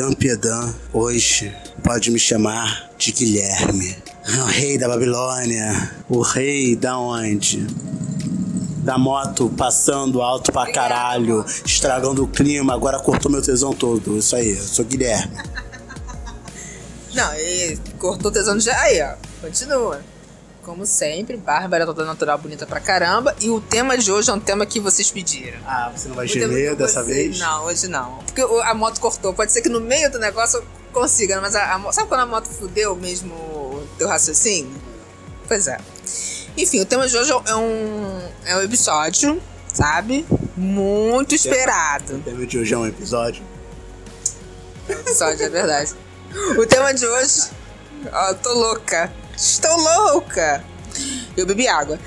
Piedan Piedan, hoje pode me chamar de Guilherme. O rei da Babilônia. O rei da onde? Da moto passando alto pra caralho, estragando o clima, agora cortou meu tesão todo. Isso aí, eu sou Guilherme. Não, e cortou o tesão de. Aí, ó. Continua. Como sempre, Bárbara toda natural, bonita pra caramba. E o tema de hoje é um tema que vocês pediram. Ah, você não vai O gemer dessa você- vez? Não, hoje não. Porque a moto cortou. Pode ser que no meio do negócio eu consiga, mas a, a sabe quando a moto fudeu mesmo o teu raciocínio? Pois é. Enfim, o tema de hoje é um, é um episódio, sabe? Muito esperado. O tema de hoje é um episódio. Episódio, é verdade. O tema de hoje. Ó, tô louca. Estou louca. Eu bebi água.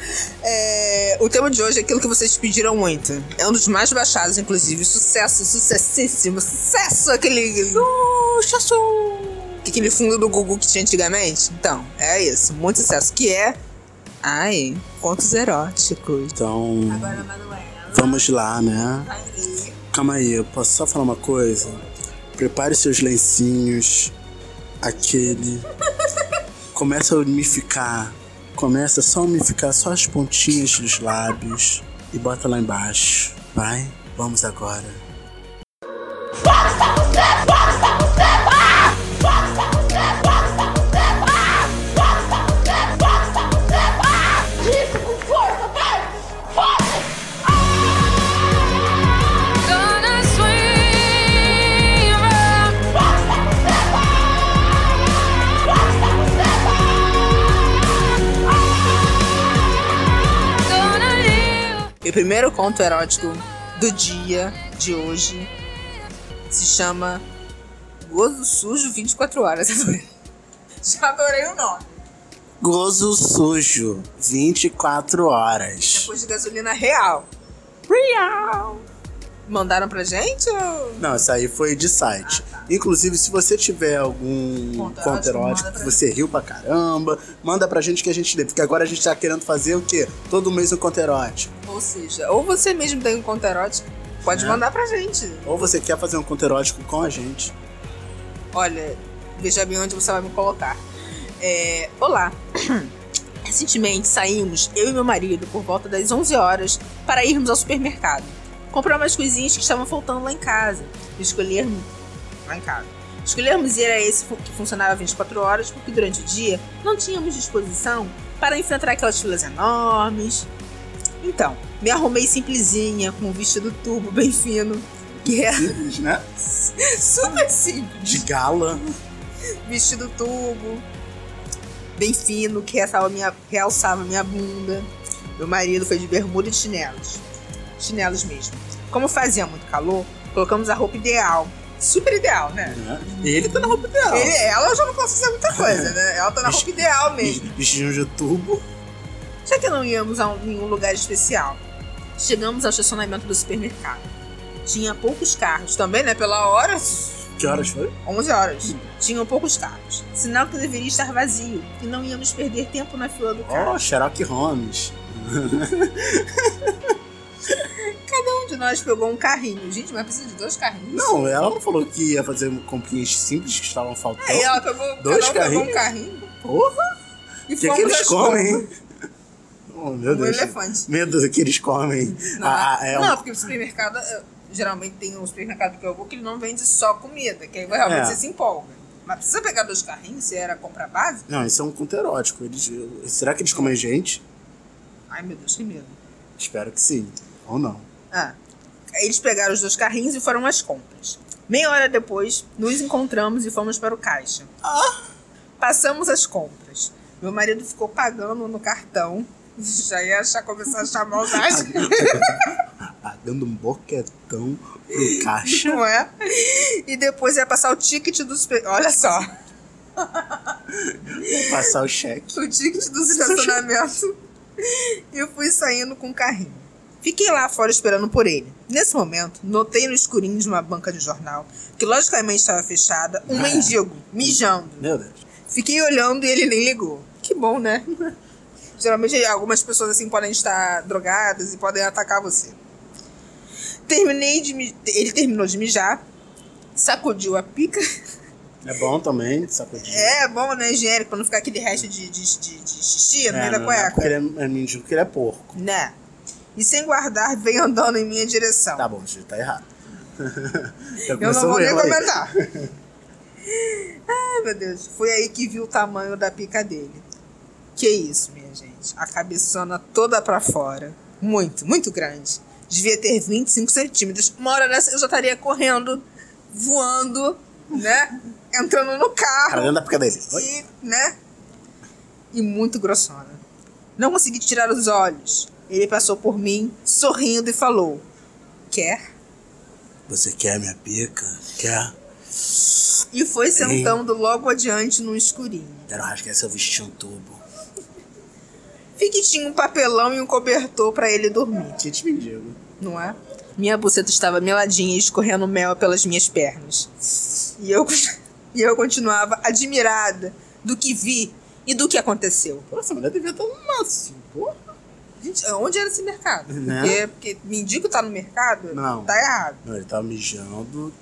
É, o tema de hoje é aquilo que vocês pediram muito. É um dos mais baixados, inclusive. Sucesso, sucessíssimo. Sucesso! Aquele. Sucesso! Aquele fundo do Gugu que tinha antigamente. Então, é isso. Muito sucesso. Que é. Ai, contos eróticos. Então, Agora, Manuela. vamos lá, né? Calma aí, eu posso só falar uma coisa? Prepare seus lencinhos, aquele. Começa a umificar. Começa só a umificar só as pontinhas dos lábios e bota lá embaixo. Vai? Vamos agora. Isso primeiro conto erótico do dia de hoje se chama Gozo Sujo 24 Horas. Já adorei o nome. Gozo sujo, 24 horas. Depois de gasolina real. Real! Mandaram pra gente ou... Não, isso aí foi de site. Inclusive, se você tiver algum Conto conto erótico, que você riu pra caramba, manda pra gente que a gente lê. Porque agora a gente tá querendo fazer o quê? Todo mês um conto erótico. Ou seja, ou você mesmo tem um conto erótico, pode É. mandar pra gente. Ou você quer fazer um conto erótico com a gente. Olha, veja bem onde você vai me colocar. É, olá. Recentemente saímos, eu e meu marido, por volta das 11 horas, para irmos ao supermercado. Comprar umas coisinhas que estavam faltando lá em casa. E escolhermos. Lá em casa. Escolhermos ir a esse que funcionava 24 horas, porque durante o dia não tínhamos disposição para enfrentar aquelas filas enormes. Então, me arrumei simplesinha, com um vestido turbo bem fino, que é Simples, né? super simples De gala. vestido tubo, bem fino, que realçava minha, realçava minha bunda. Meu marido foi de bermuda e de chinelos. Chinelos mesmo. Como fazia muito calor, colocamos a roupa ideal. Super ideal, né? E ele tá na roupa ideal. Ele, ela já não fazer muita coisa, né? Ela tá na roupa ideal mesmo. Vestido de tubo. Já que não íamos a um- nenhum lugar especial, chegamos ao estacionamento do supermercado. Tinha poucos carros também, né? Pela hora, Que horas foi? 11 horas. Tinham poucos carros. Sinal que deveria estar vazio e não íamos perder tempo na fila do carro. Oh, Sherlock Holmes. Cada um de nós pegou um carrinho. Gente, mas precisa de dois carrinhos? Não, ela não falou que ia fazer comprinhas simples que estavam faltando. Aí ela pegou, Dois um pegou um carrinhos? carrinho Porra! e O que, fomos que eles comem? Oh, meu Um Deus. elefante. Medo do que eles comem. Não, Ah, ah, é não um- porque o supermercado, geralmente tem um supermercado que eu vou que ele não vende só comida, que aí realmente É. você se empolga. Mas precisa pegar dois carrinhos se era comprar base? Não, isso é um conto erótico. Eles, será que eles comem gente? Ai meu Deus, que medo. Espero que sim. Ou não. Ah, eles pegaram os dois carrinhos e foram às compras. Meia hora depois, nos encontramos e fomos para o caixa. Passamos as compras. Meu marido ficou pagando no cartão. Já ia achar, começar a achar maldade, Pagando um boquetão pro caixa. não é? E depois ia passar o ticket do super... Olha só, Passar o cheque. o ticket do estacionamento. E eu fui saindo com o carrinho. Fiquei lá fora esperando por ele. Nesse momento, notei no escurinho de uma banca de jornal, que logicamente estava fechada, um Ah. mendigo mijando. Meu Deus. Fiquei olhando e ele nem ligou. Que bom, né? Geralmente algumas pessoas assim podem estar drogadas e podem atacar você. Terminei de ele terminou de mijar sacudiu a pica. É bom também, sacudir. É bom, né? Higiênico, pra não ficar aquele resto de, de, de, de xixi no meio da não, não é porque cueca. ele é, é mendigo porque ele é porco. Né? E sem guardar, veio andando em minha direção. Tá bom, gente, tá errado. Eu não vou nem comentar. Ai, meu Deus. Foi aí que viu o tamanho da pica dele. Que isso, minha gente. A cabeçona toda pra fora. Muito, muito grande. Devia ter 25 centímetros. Uma hora dessa eu já estaria correndo, voando, né? Entrando no carro. dentro da pica dele. E, né? E muito grossona. Não consegui tirar os olhos. Ele passou por mim, sorrindo e falou: Quer? Você quer minha pica? Quer? E foi sentando logo adiante no escurinho. Quero rasgar seu vestido tubo. Vi que tinha um papelão e um cobertor pra ele dormir, Kit mendigo. não é? Minha buceta estava meladinha e escorrendo mel pelas minhas pernas. E eu, e eu continuava admirada do que vi e do que aconteceu. Pô, essa mulher devia estar no máximo. Porra. Gente, onde era esse mercado? Né? Porque, porque mendigo tá no mercado, Não. tá errado. Não, ele tava mijando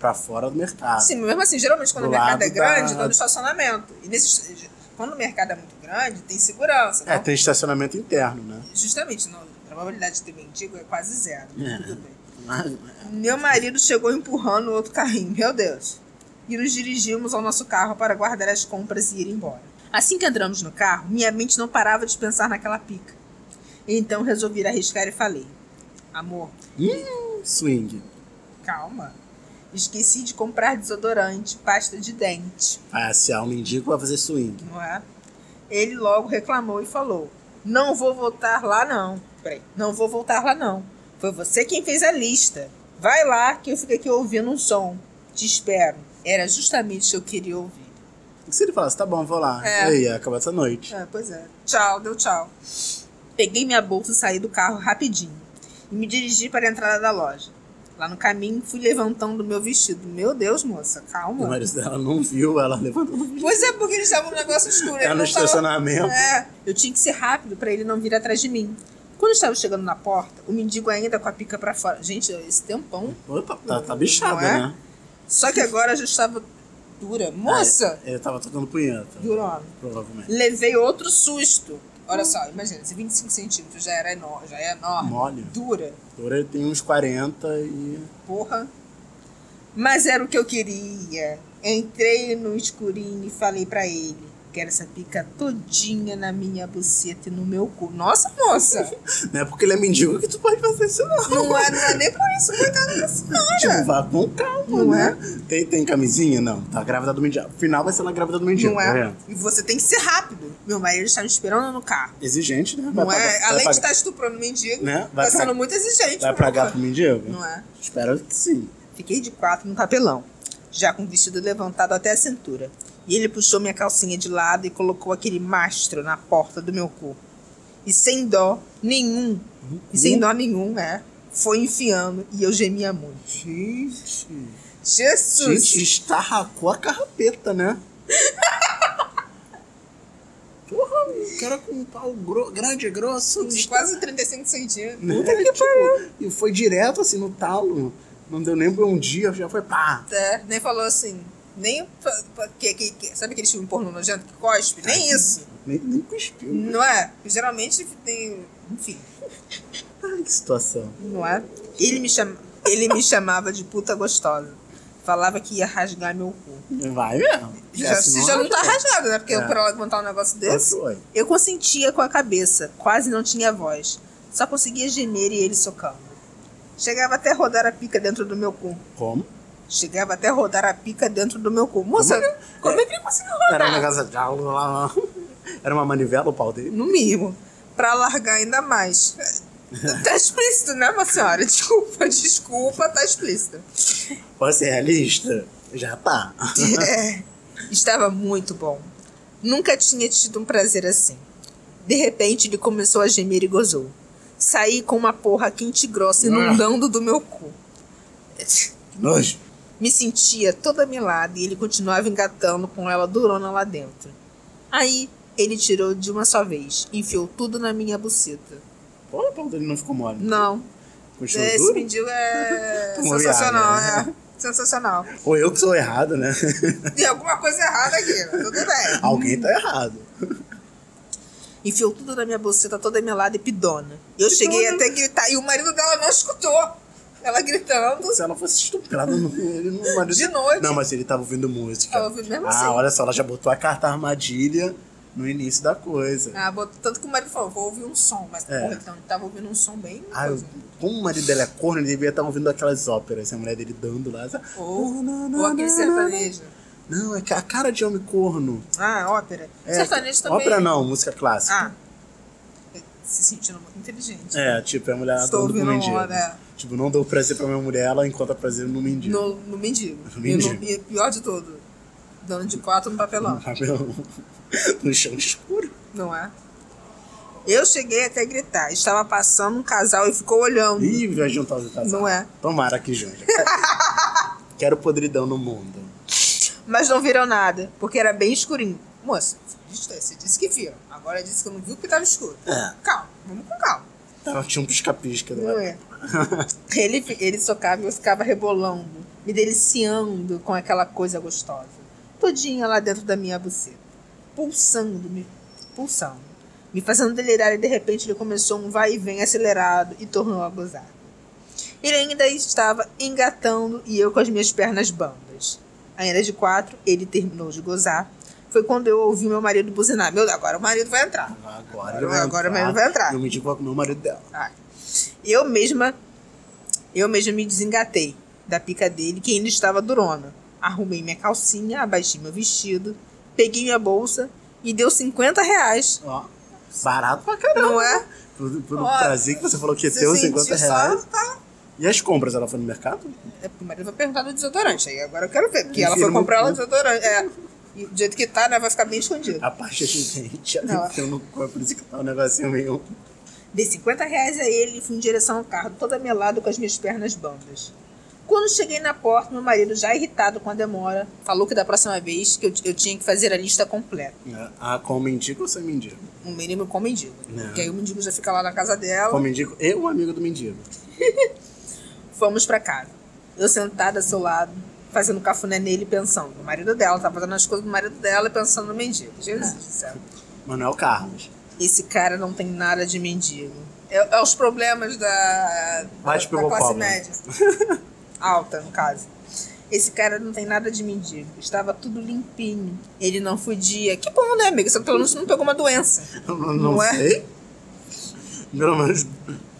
pra fora do mercado. Sim, mesmo assim, geralmente quando Do o mercado é grande, da- tá no estacionamento. E nesse, quando o mercado é muito grande, tem segurança. É, não? tem estacionamento interno, né? Justamente, não, a probabilidade de ter mendigo é quase zero. É. Tudo bem. Mas- Meu marido chegou empurrando o outro carrinho, meu Deus. E nos dirigimos ao nosso carro para guardar as compras e ir embora. Assim que entramos no carro, minha mente não parava de pensar naquela pica. Então resolvi arriscar e falei: Amor, Hum, swing. calma. Esqueci de comprar desodorante, pasta de dente, Vai assear um mendigo vai fazer swing. não é? Ele logo reclamou e falou: Não vou voltar lá, não. Peraí, não vou voltar lá, não. Foi você quem fez a lista. Vai lá que eu fico aqui ouvindo um som. Te espero. Era justamente o que eu queria ouvir. E se ele falasse, tá bom, vou lá. É. E aí, acabou essa noite. É, pois é. Tchau, deu tchau. Peguei minha bolsa e saí do carro rapidinho. E me dirigi para a entrada da loja. Lá no caminho, fui levantando meu vestido. Meu Deus, moça, O calma. marido dela não viu ela levantando o vestido. Pois é, porque eles estavam no negócio escuro. Ela no tava- estacionamento. É, eu tinha que ser rápido para ele não vir atrás de mim. Quando eu estava chegando na porta, o mendigo ainda com a pica para fora. Gente, esse tempão. Pô, tá, tá, bichada, Não é? né? Só que agora já estava dura. Moça! Ah, ele tava tocando punheta. Durona. Provavelmente. Levei outro susto. Olha só, imagina, esse 25 centímetros já era enorme, já é enorme. Mole. Dura. Ele tem uns 40 e. Porra. Mas era o que eu queria. Entrei no escurinho e falei pra ele. Quero essa pica todinha na minha buceta e no meu cu. Nossa, moça! Não é porque ele é mendigo que tu pode fazer isso, não. Não é, não é nem por isso, coitada da senhora. Tipo, vá com calma, Não né? Tem, tem camisinha? Não. Tá grávida do mendigo. Final vai ser na grávida do mendigo. Não é? vendo? E você tem que ser rápido. Meu marido está me esperando no carro. Exigente, né? Vai Não é? pagar- Além de estar estuprando o mendigo, Né? Vai tá sendo pra- muito exigente. Vai porra. pagar pro mendigo? Não é? Espero que sim. Fiquei de quatro no papelão, já com o vestido levantado até a cintura. E ele puxou minha calcinha de lado e colocou aquele mastro na porta do meu cu. E sem dó nenhum, e sem dó nenhum, é, foi enfiando e eu gemia muito. Gente. Jesus! Gente, estarracou a carrapeta, né? Porra, o cara com um pau gro- grande grosso. De quase 35 centímetros. Né? Tipo, E foi direto assim no talo. Não deu nem um dia, já foi pá. É, nem falou assim, nem. Que, que, que- sabe aquele filme pornô nojento que cospe? Nem isso. Nem, nem cuspiu. Não é? Geralmente tem. Enfim. Ai, que situação. Não é? Ele me, chama, ele me chamava de puta gostosa. Falava que ia rasgar meu cu. Vai mesmo. Já, É, se já não tá rasga. rasgado, né? Porque É. pra ela levantar um negócio desse. Foi. Eu consentia com a cabeça, quase não tinha voz. Só conseguia gemer e ele socando. Chegava até rodar a pica dentro do meu cu. Como? Chegava até rodar a pica dentro do meu cu. Moça, como é que ele conseguiu rodar? Era um negócio de... Era uma manivela o pau dele? No mínimo. Pra largar ainda mais. Tá explícito, né, minha senhora? Desculpa, desculpa, tá explícito. Pode ser realista? Já tá. É, estava muito bom. Nunca tinha tido um prazer assim. De repente, ele começou a gemer e gozou. Saí com uma porra quente e grossa inundando do meu cu. Nojo. Me sentia toda melada e ele continuava engatando com ela durona lá dentro. Aí, ele tirou de uma só vez, enfiou tudo na minha buceta. Pô, o pau dele não ficou mole. Não, Continuou esse duro? mendigo é Tomou sensacional, viagem, é. Sensacional. Ou eu que sou errado, né? Tem alguma coisa errada aqui, tudo bem. Alguém tá errado. Enfiou tudo na minha bolseta toda melada e pidona. Eu cheguei até a gritar e o marido dela não escutou. Ela gritando. Se ela fosse estuprada ele não marido... De noite. Não, mas ele tava ouvindo música. Tava ouvindo mesmo ah, assim. olha só, ela já botou a carta armadilha no início da coisa. Ah, botou- tanto que o marido falou, vou ouvir um som. Mas, É. porra, então ele tava ouvindo um som bem. Ah, eu- como o marido dela é corno, ele devia estar ouvindo aquelas óperas. A mulher dele dando lá. sabe? Ou, ou aquele sertanejo. Não, é a cara de homem corno. Ah, ópera. É, sertanejo também. Ópera não, música clássica. Ah. Se sentindo muito inteligente. É, tipo, é a mulher Estou dando pro mendigo. uma, né? Tipo, não dou prazer pra minha mulher, ela encontra prazer no mendigo. No, no mendigo. No E, mendigo. no, e pior de tudo, dando de quatro no papelão. Cabelo no chão escuro. Não é? Eu cheguei até a gritar. Estava passando um casal e ficou olhando. Ih, vai juntar os casais. Não é? Tomara que junte. Quero podridão no mundo. Mas não viram nada, porque era bem escurinho. Moça, você disse que viram. Agora disse que não viu porque estava escuro. É. Calma, vamos com calma. Tava, tinha um pisca-pisca. né? Não é? Ele, ele socava e eu ficava rebolando, me deliciando com aquela coisa gostosa. Todinha lá dentro da minha buceta. Pulsando, me pulsando. Me fazendo delirar e de repente ele começou um vai e vem acelerado e tornou a gozar. Ele ainda estava engatando e eu com as minhas pernas bambas. Ainda de quatro, ele terminou de gozar. Foi quando eu ouvi meu marido buzinar. Meu, agora o marido vai entrar. Agora, Agora- vai agora entrar. o marido vai entrar. E mendigo vai comer o marido dela. Ai. Eu mesma, eu mesma me desengatei da pica dele, que ainda estava durona. Arrumei minha calcinha, abaixei meu vestido, peguei minha bolsa e deu 50 reais. Ó, barato pra caramba. Não é? Pelo, pelo Ó, prazer que você falou que sentiu 50 só, reais. tá? E as compras, ela foi no mercado? É porque o marido vai perguntar do desodorante. Aí agora eu quero ver, porque ela foi comprar o desodorante. É. E do jeito que tá, né, vai ficar bem escondido. A parte de gente, Não. ela no cu, por isso que tá um negocinho meio... Dei 50 reais a ele e fui em direção ao carro, toda melada com as minhas pernas bambas. Quando cheguei na porta, meu marido, já irritado com a demora, falou que da próxima vez que eu, eu tinha que fazer a lista completa. né? Ah, com mendigo ou sem mendigo? Um mínimo com mendigo. Não. Porque aí o mendigo já fica lá na casa dela. Com mendigo e um amigo do mendigo. Fomos pra casa. Eu sentada ao seu lado, fazendo cafuné nele, pensando no marido dela. Tava fazendo as coisas do marido dela e pensando no mendigo. Jesus do céu. Manuel Carlos. Esse cara não tem nada de mendigo. É, é os problemas da, da, Mas da pegou classe pobre. média. Alta, no caso. Esse cara não tem nada de mendigo. Estava tudo limpinho. Ele não fudia. Que bom, né, amiga? Só que pelo menos não pegou uma doença. Não, Não não é? sei. Pelo menos...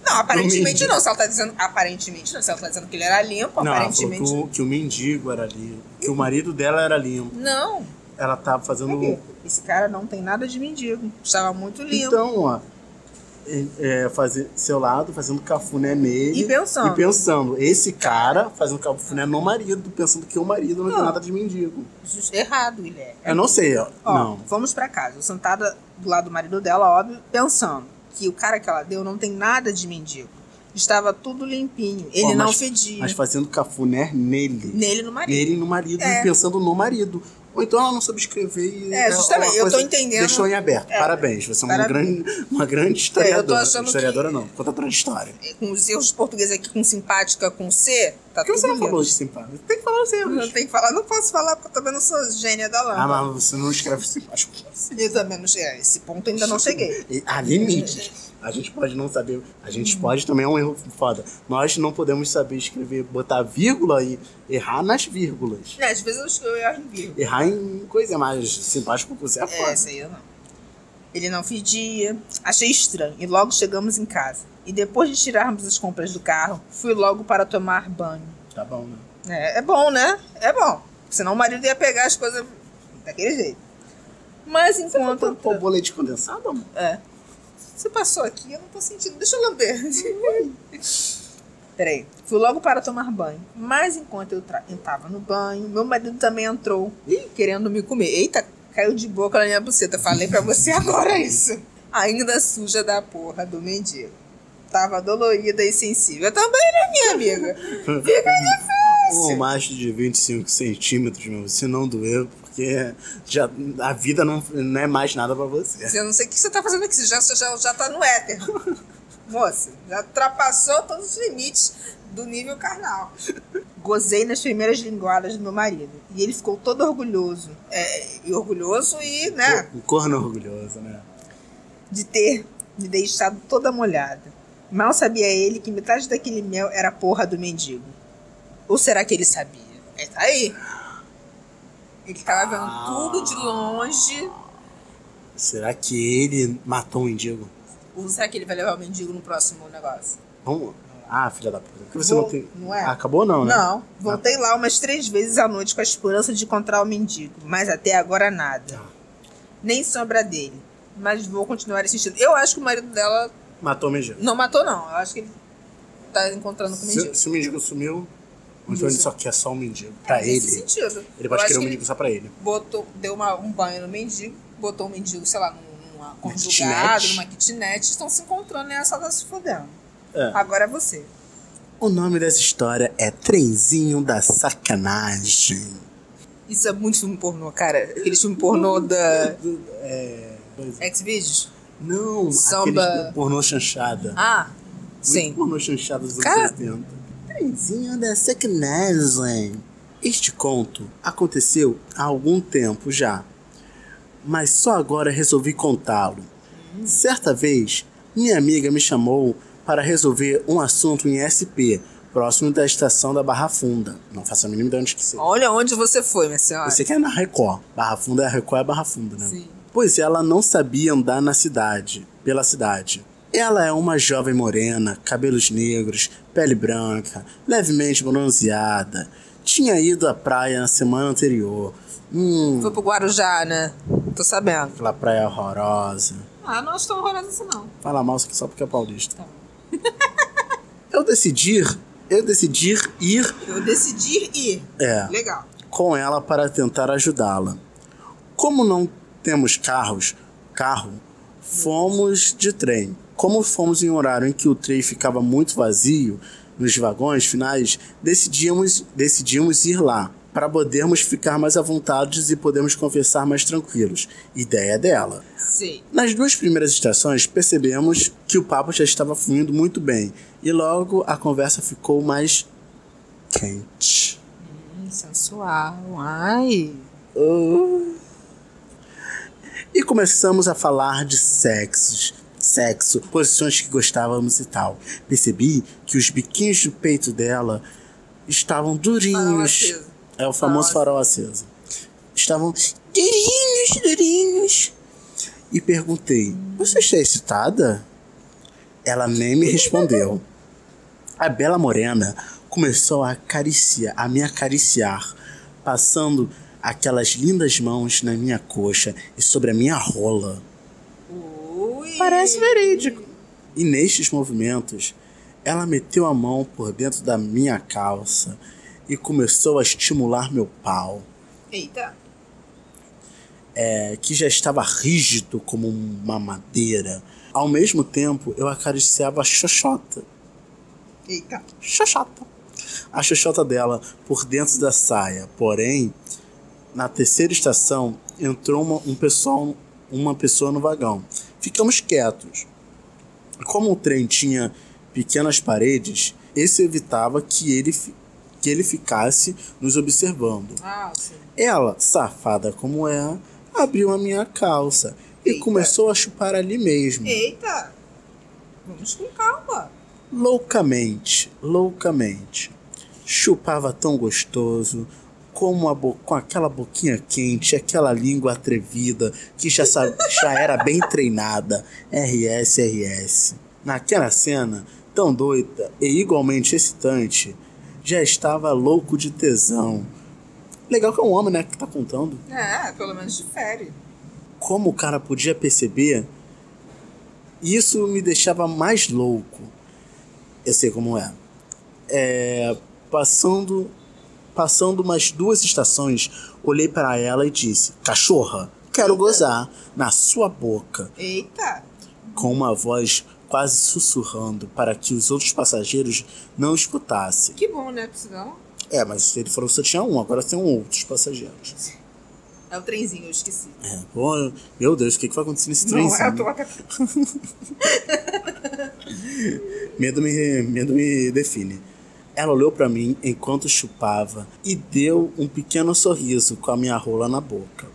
Não, aparentemente não. Se ela tá dizendo. Aparentemente não. Se ela tá dizendo que ele era limpo, Não, ela falou aparentemente. que o, que o mendigo era limpo. Que o marido dela era limpo. Não. Ela tava fazendo... Cadê? Esse cara não tem nada de mendigo. Estava muito limpo. Então, ó, é, fazer seu lado, fazendo cafuné nele. E pensando. E pensando, esse cara fazendo cafuné no marido, pensando que o marido não, tem Não. nada de mendigo. Errado, Guilherme. Eu não sei, ó. Ó, não. vamos pra casa. Eu sentada do lado do marido dela, óbvio, pensando que o cara que ela deu não tem nada de mendigo. Estava tudo limpinho. Ele Ó, não mas- fedia. Mas fazendo cafuné nele. Nele no marido. Nele e no marido, É. e pensando no marido. Ou então ela não soube escrever e. É, justamente, eu tô entendendo. Deixou em aberto. É. Parabéns, você é uma grande, uma grande historiadora. achando que- historiadora não, contadora de história. Com os erros de português aqui com simpática, com C, tá Por que você não falou de simpático? Tem que falar os erros. Não tem que falar, não posso falar porque eu também não sou gênia da lâmpada. Ah, mas você não escreve simpático. Eu também não cheguei. Esse ponto ainda não cheguei. Há limites. A gente pode não saber. A gente Hum. pode também é um erro foda. Nós não podemos saber escrever, botar vírgula e errar nas vírgulas. É, às vezes eu, erro em vírgula. Errar em coisa mais simpático que você é É, foda. essa aí eu não. Ele não fedia. Achei estranho e logo chegamos em casa. E depois de tirarmos as compras do carro, fui logo para tomar banho. Tá bom, né? É, é bom, né? É bom. Senão o marido ia pegar as coisas daquele jeito. Mas enquanto. Pô, pô, leite condensado, amor? É. Você passou aqui, eu não tô sentindo. Deixa eu lamber. Peraí. Fui logo para tomar banho. Mas enquanto eu entrava no banho, meu marido também entrou, querendo me comer. Eita, caiu de boca na minha buceta. Falei pra você agora isso. Ainda suja da porra do mendigo. Tava dolorida e sensível. Também, né, minha amiga? Fica Um difícil. macho de 25 centímetros, meu, se não doer, porque já, a vida não, não é mais nada pra você. Eu não sei o que você tá fazendo aqui. Você já, já, já tá no éter. Moça, já ultrapassou todos os limites do nível carnal. Gozei nas primeiras linguadas do meu marido. E ele ficou todo orgulhoso. É, e orgulhoso e, né? Um corno orgulhoso, né? de ter me deixado toda molhada. Mal sabia ele que metade daquele mel era porra do mendigo. Ou será que ele sabia? É, tá aí. Ele tava vendo tudo de longe. Será que ele matou um mendigo? Ou será que ele vai levar o mendigo no próximo negócio? Vamos. Ah, filha da puta. Você Vou- não tem. não é? Ah, acabou não, né? Não, voltei lá umas três vezes à noite com a esperança de encontrar o mendigo, mas até agora nada. Nem sombra dele. Mas vou continuar insistindo. Eu acho que o marido dela Matou o mendigo. não matou, não. Eu acho que ele tá encontrando com o mendigo. Se, se o mendigo sumiu, ou então ele só quer só um mendigo. Pra Nesse ele. sentido. Ele pode querer um mendigo só pra ele. botou, deu uma- um banho no mendigo, botou o mendigo, sei lá, num- numa conjugada, numa kitnet, estão se encontrando e ela só tá se fodendo. É. Agora é você. O nome dessa história é Trenzinho da Sacanagem. Isso é muito filme pornô, cara. Aquele filme pornô da É. Xvideos. Não, Samba. aquele pornô chanchada. Ah, Muito sim. pornô chanchada dos anos Cara- 70. Trenzinho da Sacanagem. Este conto aconteceu há algum tempo já, mas só agora resolvi contá-lo. Certa vez, minha amiga me chamou para resolver um assunto em SP, próximo da estação da Barra Funda. Não faço a mínima ideia onde que seja. Olha onde você foi, minha senhora. Você quer é na Record. Barra Funda é a Record é Barra Funda, né? Sim. Pois ela não sabia andar na cidade, pela cidade. Ela é uma jovem morena, cabelos negros, pele branca, levemente bronzeada. Tinha ido à praia na semana anterior. Hum, Foi pro Guarujá, né? Tô sabendo. aquela praia horrorosa. Ah, não tão horrorosa assim, não. Fala mal isso aqui só porque é paulista. Tá. eu decidi, eu decidi ir Eu decidi ir. é, Legal. com ela para tentar ajudá-la. Como não temos carros, carro, fomos de trem. Como fomos em um horário em que o trem ficava muito vazio nos vagões finais, decidimos, decidimos ir lá para podermos ficar mais à vontade e podermos conversar mais tranquilos. Ideia dela. Sei. Nas duas primeiras estações, percebemos que o papo já estava fluindo muito bem e logo a conversa ficou mais quente. Hum, sensual. Ai. E começamos a falar de sexos, sexo, posições que gostávamos e tal. Percebi que os biquinhos do peito dela estavam durinhos. É o famoso Farol farol aceso. Estavam durinhos, durinhos. E perguntei: Você está excitada? Ela nem me respondeu. A bela morena começou a acariciar, a me acariciar, passando aquelas lindas mãos na minha coxa e sobre a minha rola. Parece verídico. E nestes movimentos, ela meteu a mão por dentro da minha calça e começou a estimular meu pau, Eita. é, que já estava rígido como uma madeira. Ao mesmo tempo, eu acariciava a xoxota. Eita. Xoxota. A xoxota dela por dentro da saia. Porém, na terceira estação, entrou uma, um pessoal, uma pessoa no vagão. Ficamos quietos. Como o trem tinha pequenas paredes, isso evitava que ele, que ele ficasse nos observando. Ah. Ela, safada como é, abriu a minha calça e Eita. começou a chupar ali mesmo. Eita. Vamos com calma. loucamente, loucamente. Chupava tão gostoso, como bo- com aquela boquinha quente, aquela língua atrevida que já, já era bem treinada. RS, RS. Naquela cena, tão doida e igualmente excitante, já estava louco de tesão. Legal que é um homem, né, que tá contando. É, pelo menos difere. Como o cara podia perceber, isso me deixava mais louco. Eu sei como é. É, passando passando umas duas estações, olhei para ela e disse: "Cachorra, quero gozar na sua boca", Eita. com uma voz quase sussurrando para que os outros passageiros não escutassem. Que bom, né? Senão É, mas ele falou que só tinha um, agora tem outros passageiros. é o trenzinho, eu esqueci. É, pô, meu Deus, o que, que vai acontecer nesse Não, trenzinho? é, eu tô até... Medo me, medo me define. Ela olhou para mim enquanto chupava e deu um pequeno sorriso com a minha rola na boca.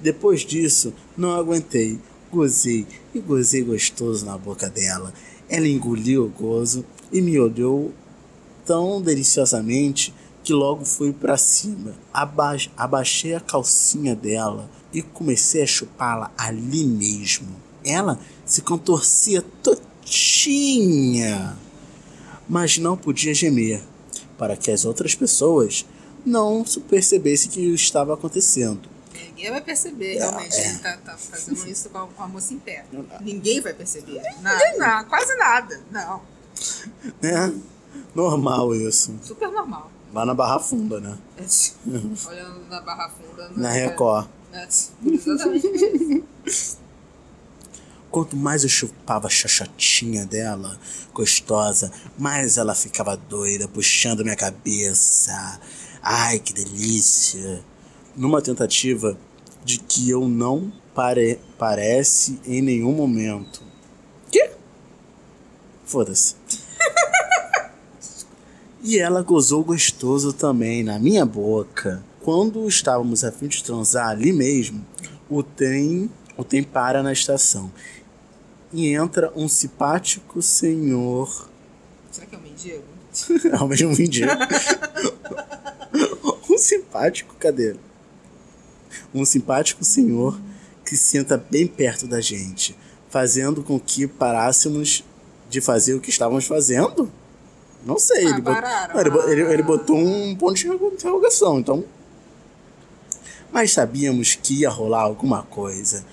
Depois disso, não aguentei, gozei e gozei gostoso na boca dela. Ela engoliu o gozo e me olhou tão deliciosamente que logo fui para cima. Aba abaixei a calcinha dela e comecei a chupá-la ali mesmo. Ela se contorcia totinha, mas não podia gemer, para que as outras pessoas não percebessem que estava acontecendo. Ninguém vai perceber, realmente, é. ele tá, tá fazendo isso com a, com a moça em pé. Ninguém vai perceber. Nada, nada, quase nada. Não. É normal isso. Super normal. Lá na Barra Funda, né? Olhando na barra funda. Na Record. É, exatamente. Quanto mais eu chupava a xoxotinha dela, gostosa, mais ela ficava doida, puxando minha cabeça. Ai, que delícia! Numa tentativa de que eu não pare parece em nenhum momento. Quê? Foda-se. E ela gozou gostoso também na minha boca. Quando estávamos a fim de transar ali mesmo, o trem, o trem para na estação. E entra um simpático senhor. Será que é um mendigo? Ao mesmo mendigo. um simpático, cadê? Um simpático senhor que senta bem perto da gente, fazendo com que parássemos de fazer o que estávamos fazendo. Não sei, Ah, ele, pararam. Não, ele, ele, ele botou um ponto de interrogação, então. Mas sabíamos que ia rolar alguma coisa.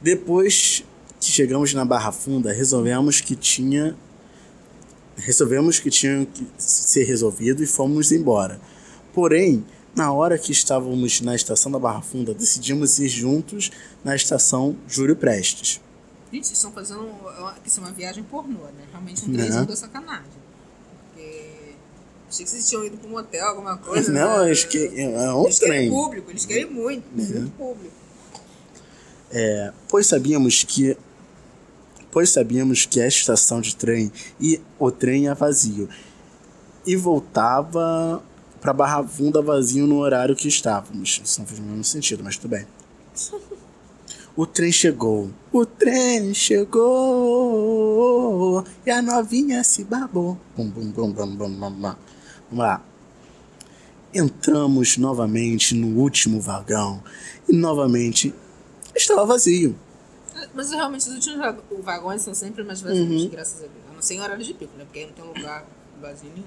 Depois chegamos na Barra Funda, resolvemos que tinha. Resolvemos que tinha que ser resolvido e fomos embora. Porém, na hora que estávamos na estação da Barra Funda, decidimos ir juntos na estação Júlio Prestes. Gente, vocês estão fazendo uma, isso é uma viagem pornô, né? Realmente um trezinho da sacanagem. Porque. Achei que vocês tinham ido pra um hotel, alguma coisa. Não, né? acho que é um Eles querem trem. público, eles querem muito, Né? muito público. É, pois sabíamos que pois sabíamos que a estação de trem e o trem ia vazio e voltava para Barra Funda vazio no horário que estávamos. Isso não fez o mesmo sentido, mas tudo bem. O trem chegou. O trem chegou. E a novinha se babou. Bum, bum, bum, bum, bum, bum, bum. Vamos lá. Entramos novamente no último vagão e novamente estava vazio. Mas realmente os últimos va- vagões são sempre mais vazios, Uhum. graças a Deus. A não ser em horário de pico, né? Porque aí não tem lugar vazio nenhum.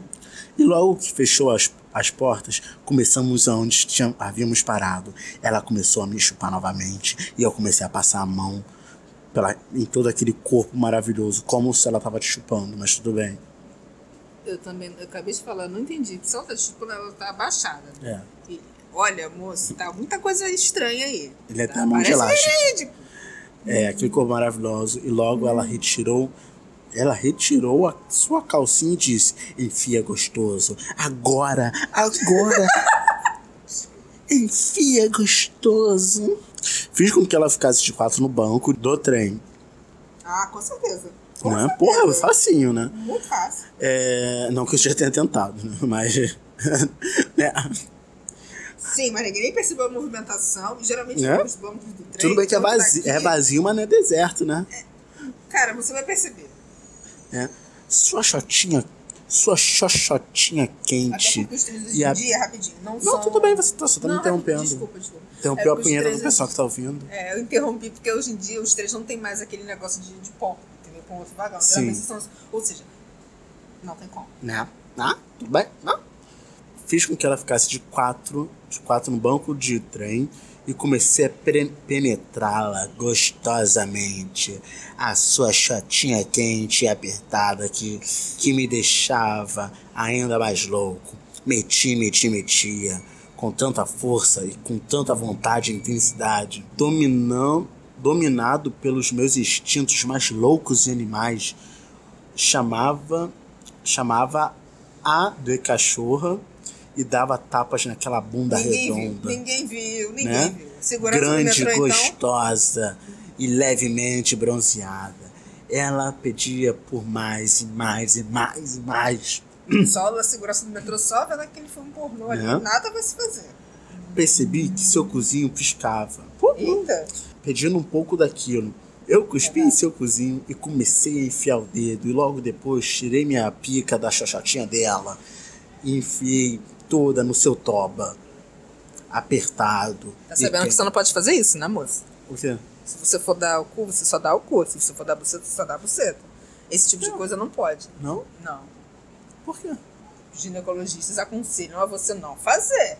E logo que fechou as, as portas, começamos aonde tinha, havíamos parado. Ela começou a me chupar novamente e eu comecei a passar a mão pela, em todo aquele corpo maravilhoso, como se ela estava te chupando, mas tudo bem. Eu também, eu acabei de falar, não entendi. Se ela tá tipo, ela tá abaixada. É. E, olha, moço, tá muita coisa estranha aí. Ele é tá? até a mão de elástico. verídico. É, aquele corpo maravilhoso. E logo ela retirou. Ela retirou a sua calcinha e disse: Enfia gostoso. Agora, agora. Enfia gostoso. Fiz com que ela ficasse de quatro no banco do trem. Ah, com certeza. Com Não é? certeza. Porra, facinho, né? Muito fácil. É, não que eu já tenha tentado, né? mas. né? Sim, mas ninguém percebeu a movimentação. E geralmente É? os bancos do trem. Tudo bem que é vazio, é vazio, mas não é deserto, né? Cara, você vai perceber. É. Sua xotinha, sua xoxotinha Até quente. porque os hoje E a- dia, rapidinho, não, Não, são... tudo bem, você tá, você tá me Não, interrompendo. Desculpa, desculpa. Interrompeu É, a punheta do pessoal que tá ouvindo. É, eu interrompi porque hoje em dia os trens não tem mais aquele negócio de, de ponto, entendeu? Com outro vagão. Sim. São, ou seja, não tem como. Né? Ah, tudo bem? Não. Fiz com que ela ficasse de quatro, de quatro no banco de trem e comecei a penetrá-la gostosamente. A sua chotinha quente e apertada que, que me deixava ainda mais louco. Meti, meti, metia. Com tanta força e com tanta vontade e intensidade. Dominando, dominado pelos meus instintos mais loucos e animais. Chamava chamava a de cachorra e dava tapas naquela bunda ninguém redonda. viu, ninguém viu, ninguém né? viu. Segurança Grande, metrô, então. gostosa e levemente bronzeada. Ela pedia por mais e mais e mais e mais. Só da segurança do metrô, só vendo aquele filme pornô ali, É. nada vai se fazer. Percebi que seu cozinho piscava, Eita. pedindo um pouco daquilo. Eu cuspi em seu cozinho e comecei a enfiar o dedo. E logo depois tirei minha pica da xoxotinha dela e enfiei toda no seu toba. Apertado. Tá sabendo que você não pode fazer isso, né, moça? O quê? Se você for dar o cu, você só dá o cu. Se você for dar a buceta, você só dá a buceta. Esse tipo de coisa não pode. Não? Não. Por quê? Os ginecologistas aconselham a você não fazer.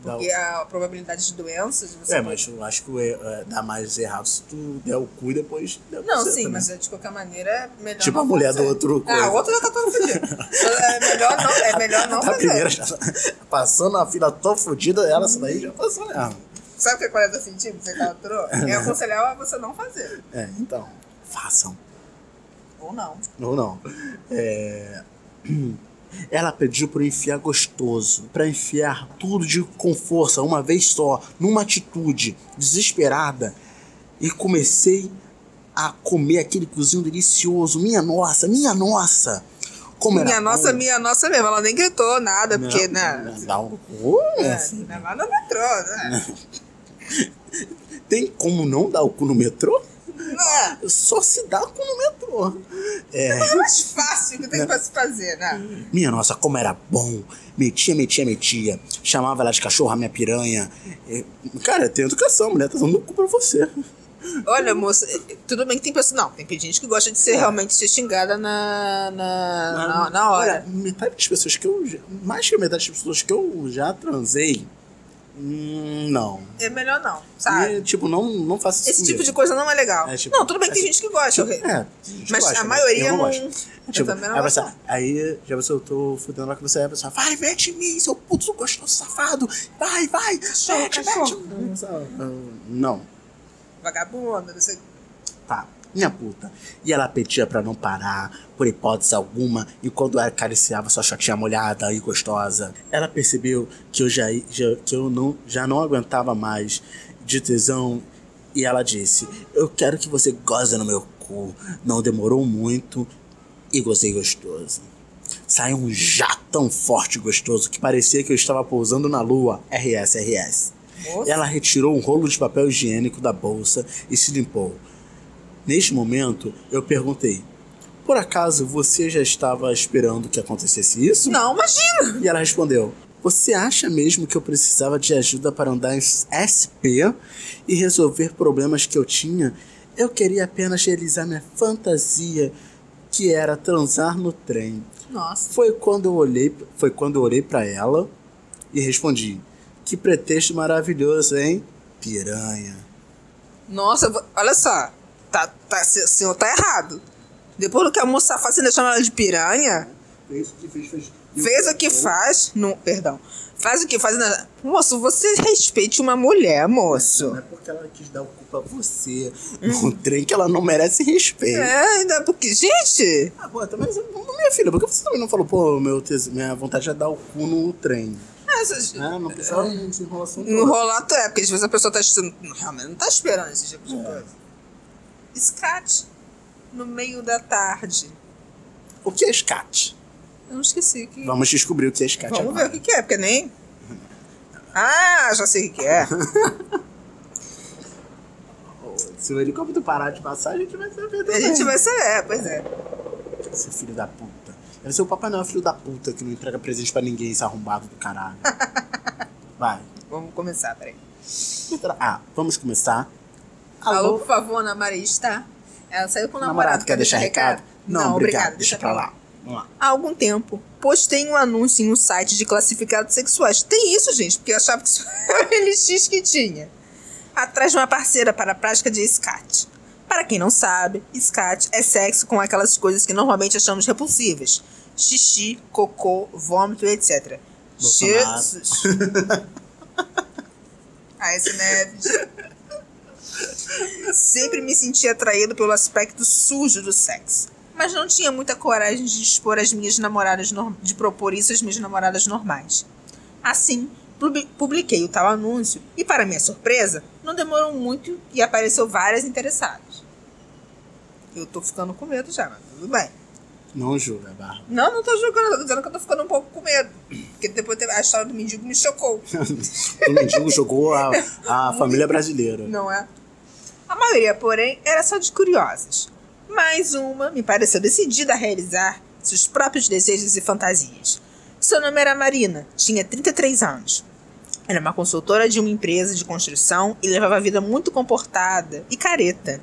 Dá Porque a probabilidade de doenças... Você É, mas eu acho que é, é, dá mais errado se tu der o cu e depois der a Não, sim, né? mas é, de qualquer maneira é melhor Tipo a mulher fazer. do outro Ah, coisa. o outro já tá todo fudido. é melhor não, é melhor não A fazer. primeira já tá passando a fila tão fodida, ela, essa daí já passou mesmo. Sabe o que é 40 centímetros? Você calculou? É aconselhar você não fazer. É, então, façam. Ou não. Ou não. É... Ela pediu para enfiar gostoso, para enfiar tudo de com força, uma vez só, numa atitude desesperada. E comecei a comer aquele cozinho delicioso. Minha nossa, minha nossa! Como Minha nossa, bom. minha nossa mesmo. Ela nem gritou nada, Não, porque, né? não, dá Ô, É, assim, não é lá no metrô, né? Tem como não dar o cu no metrô? Não, Só se dá cu no metrô. É. é mais fácil que tem pra se fazer, né? Minha nossa, como era bom. Metia, metia, metia. Chamava ela de cachorra, minha piranha. É, Cara, tem educação, mulher tá dando o cu pra você. Olha, moça, tudo bem que tem pessoas. Não, tem gente que gosta de ser realmente ser xingada na, na, na, na hora. Olha, metade das pessoas que eu. Mais que metade das pessoas que eu já transei. Hum, não. É melhor não, sabe? E, tipo, não, não faça isso Esse tipo comigo. de coisa não é legal. É, tipo, não, tudo bem que tem é, gente que gosta. eu- É, tem Mas gosta, a maioria eu não. gosto. Eu Tipo, não aí, você, aí já você, eu tô fudendo lá com você, aí a pessoa, vai, mete em mim, seu puto gostoso safado, vai, vai, Cachorro, mete, cachorro. mete. Não, Vagabunda, não sei. tá, minha puta. E ela pedia pra não parar, por hipótese alguma, enquanto ela acariciava sua chatinha molhada e gostosa. Ela percebeu que eu, já, já- que eu não, já não aguentava mais de tesão e ela disse, eu quero que você goze no meu cu. Não demorou muito e gozei gostoso. Saiu um jatão forte e gostoso que parecia que eu estava pousando na lua. RS, RS. Moça. Ela retirou um rolo de papel higiênico da bolsa e se limpou. Neste momento, eu perguntei: Por acaso você já estava esperando que acontecesse isso? Não, imagina! E ela respondeu: Você acha mesmo que eu precisava de ajuda para andar em SP e resolver problemas que eu tinha? Eu queria apenas realizar minha fantasia, que era transar no trem. Nossa. Foi quando eu olhei, foi quando eu olhei para ela e respondi: Que pretexto maravilhoso, hein? Piranha. Nossa, olha só. Tá, tá, senhor tá errado. Depois do que a moça faz, você ainda chama ela de piranha? Fez o que fez, fez. Fez o que faz. Não, perdão. Faz o que faz. ainda- Moço, você respeite uma mulher, moço. Não é porque ela quis dar o cu pra você no trem que ela não merece respeito. É, ainda porque. Gente! Ah, pô, mas minha filha, por que você também não falou, pô, meu tes- minha vontade é dar o cu no trem? Essas, Ah, não precisava de enrolação No rolato é, porque às vezes a pessoa tá realmente não tá esperando esse tipo de coisa. Scat, no meio da tarde. O que é scat? Eu não esqueci que. Vamos descobrir o que é scat Vamos ver agora. o que, é, porque nem. Ah, já sei o que é. Se o helicóptero parar de passar, a gente vai saber A também. gente vai ser, é, pois é. Esse filho da puta. Deve ser o Papai Noel filho da puta que não entrega presente pra ninguém, esse arrombado do caralho. Vai. Vamos começar, peraí. Ah, vamos começar. Alô, por favor, Ana Maria está. Ela saiu com o namorado, Namorado, quer deixar recado? Não, obrigada, deixa pra lá. Vamos lá. Há algum tempo, postei um anúncio em um site de classificados sexuais. Tem isso, gente, porque eu achava que isso era o LX que tinha. Atrás de uma parceira para a prática de SCAT. Para quem não sabe, SCAT é sexo com aquelas coisas que normalmente achamos repulsivas. Xixi, cocô, vômito, etc. Bolsonaro. Jesus. Aécio Neves. Sempre me senti atraído pelo aspecto sujo do sexo. Mas não tinha muita coragem de expor as minhas namoradas de propor isso às minhas namoradas normais. Assim, publi- publiquei o tal anúncio e, para minha surpresa, não demorou muito e apareceu várias interessadas. Eu tô ficando com medo já, mas tudo bem. Não julga, Bárbara. Não, não tô julgando, tô dizendo que eu tô ficando um pouco com medo. Porque depois a história do mendigo me chocou. o mendigo jogou a, a família brasileira. Não é? A maioria, porém, era só de curiosas. Mais uma me pareceu decidida a realizar seus próprios desejos e fantasias. Seu nome era Marina, tinha 33 anos. Era uma consultora de uma empresa de construção e levava a vida muito comportada e careta.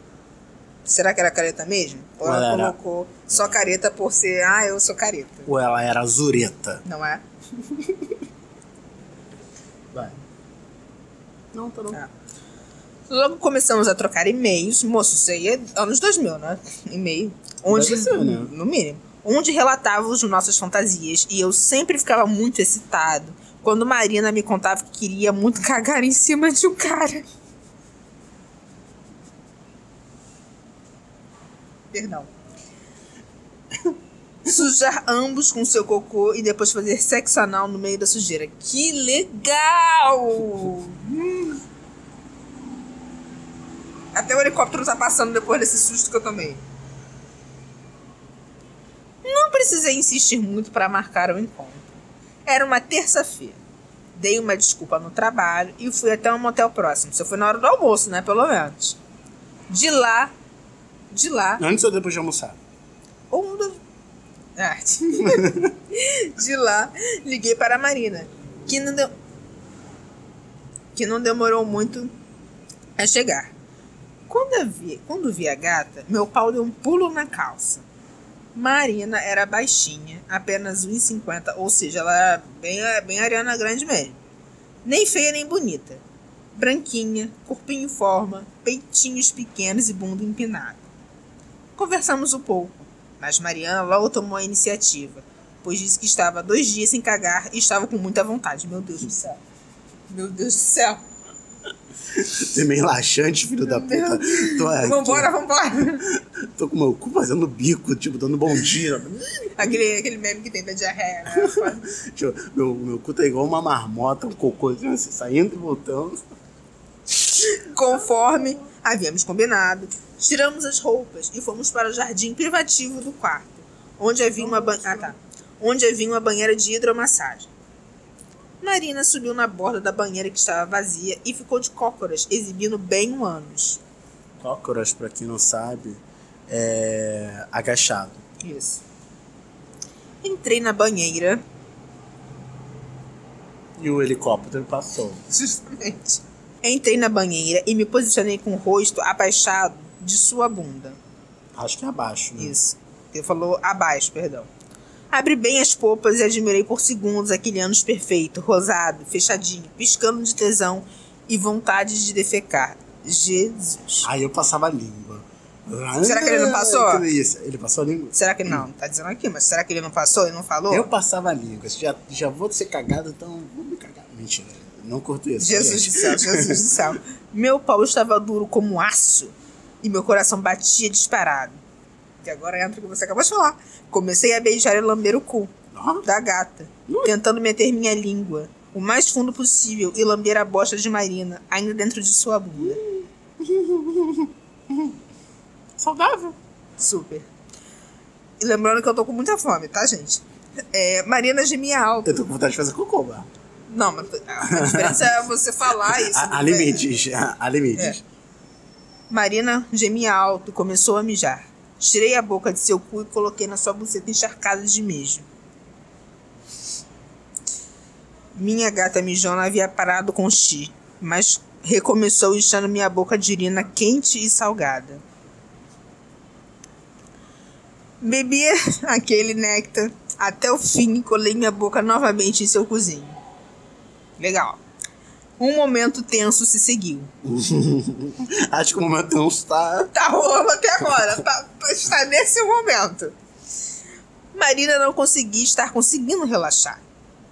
Será que era careta mesmo? Ou ela Era. colocou só careta por ser, ah, eu sou careta. Ou ela era zureta. Não é? Vai. Não, tá não. É. Logo começamos a trocar e-mails. Moço, isso aí é anos 2000, né? E-mail. Onde, ser, né? No mínimo. Onde relatávamos nossas fantasias. E eu sempre ficava muito excitado quando Marina me contava que queria muito cagar em cima de um cara. Perdão. Sujar ambos com seu cocô e depois fazer sexo anal no meio da sujeira. Que legal! Hum. Até o helicóptero tá passando depois desse susto que eu tomei. Não precisei insistir muito para marcar o encontro. Era uma terça-feira. Dei uma desculpa no trabalho e fui até um motel próximo. Isso foi na hora do almoço, né? Pelo menos. De lá. De lá. Antes ou depois de almoçar? Um dos. Ah. de lá, liguei para a Marina, que não, deu... que não demorou muito a chegar. Quando, vi, quando vi a gata, meu pau deu um pulo na calça. Marina era baixinha, apenas 1,50, ou seja, ela era bem, bem Ariana Grande mesmo. Nem feia nem bonita. Branquinha, corpinho em forma, peitinhos pequenos e bunda empinada. Conversamos um pouco, mas Mariana logo tomou a iniciativa, pois disse que estava dois dias sem cagar e estava com muita vontade. Meu Deus do céu. Meu Deus do céu. Você é meio laxante, filho da puta. Tô Vambora, vambora. Tô com meu cu fazendo bico, tipo, dando bom dia. Aquele, aquele meme que tem da diarreia, né? Tipo, meu, meu cu tá igual uma marmota, um cocôzinho assim, saindo e voltando. Conforme havíamos combinado, tiramos as roupas e fomos para o jardim privativo do quarto, onde havia uma, ban... ah, tá. onde havia uma banheira de hidromassagem. Marina subiu na borda da banheira que estava vazia e ficou de cócoras, exibindo bem o ânus. Cócoras, pra quem não sabe, é agachado. Isso. Entrei na banheira, E o helicóptero passou. justamente. Entrei na banheira e me posicionei com o rosto abaixado de sua bunda. Acho que é abaixo, né? Isso. Ele falou abaixo, perdão. Abri bem as polpas e admirei por segundos aquele ânus perfeito, rosado, fechadinho, piscando de tesão e vontade de defecar. Jesus. Aí eu passava a língua. Será que ele não passou? Ah, isso. Ele passou a língua? Será que não? Tá dizendo aqui, mas será que ele não passou? Ele não falou? Eu passava a língua. Já, já vou ser cagado, então vou me cagar. Mentira, não curto isso. Jesus gente. do céu, Jesus do céu. Meu pau estava duro como aço e meu coração batia disparado. E agora entra o que você acabou de falar. Comecei a beijar e lamber o cu da gata, tentando meter minha língua o mais fundo possível e lamber a bosta de Marina, ainda dentro de sua bunda. Saudável. Super. E lembrando que eu tô com muita fome, tá, gente? É, Marina gemia alto. Eu tô com vontade de fazer cocô, mano. Não, mas a diferença é você falar isso. Há limites, há limites. É. Marina gemia alto e começou a mijar. Tirei a boca de seu cu e coloquei na sua buceta encharcada de mijo. Minha gata mijona havia parado com xi, mas recomeçou inchando minha boca de urina quente e salgada. Bebi aquele néctar até o fim e colei minha boca novamente em seu cozinho. Legal. Um momento tenso se seguiu. Acho que o momento não está. Tá rolando até agora. Tá, está nesse momento. Marina não conseguia estar conseguindo relaxar.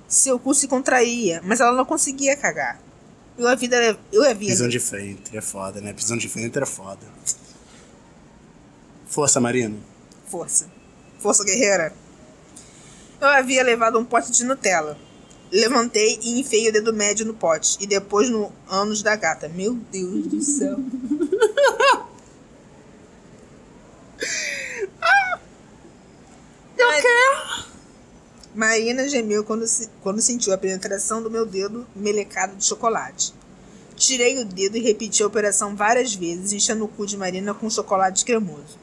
Seu cu se contraía, mas ela não conseguia cagar. Eu havia, eu havia Prisão de frente é foda, né? Prisão de frente é foda. Força, Marina. Força. Força guerreira. Eu havia levado um pote de Nutella. Levantei e enfiei o dedo médio no pote. E depois no ânus da gata. Meu Deus do céu. Marina gemeu quando, se- quando sentiu a penetração do meu dedo melecado de chocolate. Tirei o dedo e repeti a operação várias vezes, enchendo o cu de Marina com chocolate cremoso.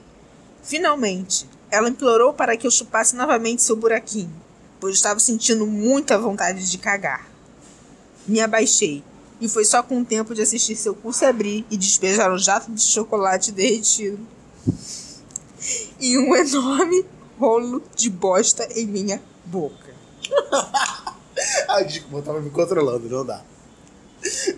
Finalmente, ela implorou para que eu chupasse novamente seu buraquinho, pois estava sentindo muita vontade de cagar. Me abaixei, e foi só com o tempo de assistir seu cu se abrir e despejar um jato de chocolate derretido e um enorme rolo de bosta em minha boca. Ai, desculpa, tava me controlando, não dá.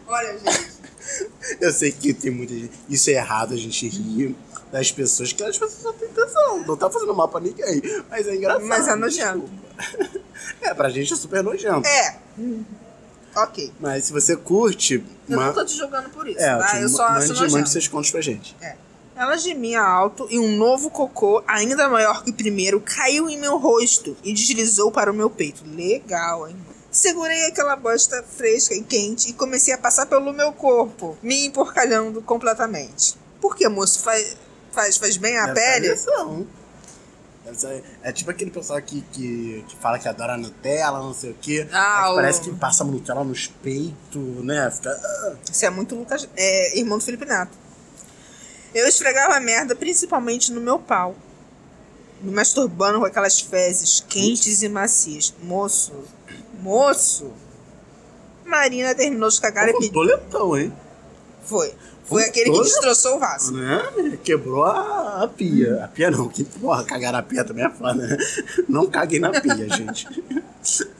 Olha, gente. Eu sei que tem muita gente. Isso é errado, a gente rir das pessoas, que as pessoas não têm intenção. Não tá fazendo mal pra ninguém. Mas é engraçado. Mas é nojento. desculpa. É, pra gente é super nojento. É. Ok. Mas se você curte. Eu ma- não tô te julgando por isso, É, tá? Eu só acho mande, nojento. mande seus contos pra gente. É. Ela gemia alto e um novo cocô, ainda maior que o primeiro, caiu em meu rosto e deslizou para o meu peito. Legal, hein? Segurei aquela bosta fresca e quente e comecei a passar pelo meu corpo, me emporcalhando completamente. Por que, moço? Faz, faz, faz bem a Deve ser pele? agressão. Ser- É tipo aquele pessoal que, que, que fala que adora Nutella, não sei o quê. Ah, Aí que o- Parece que passa Nutella nos peitos, né? Fica. ah. Isso é muito Lucas. É, irmão do Felipe Neto. Eu esfregava merda principalmente no meu pau. Me masturbando com aquelas fezes quentes e macias. Moço, moço. Marina terminou de cagar e Pô, pediu. Toletão, hein? Foi. Foi aquele que destroçou o vaso. Né? Quebrou a, a pia. A pia não, que porra, cagar na pia também é foda, né? Não caguem na pia, gente. Só dos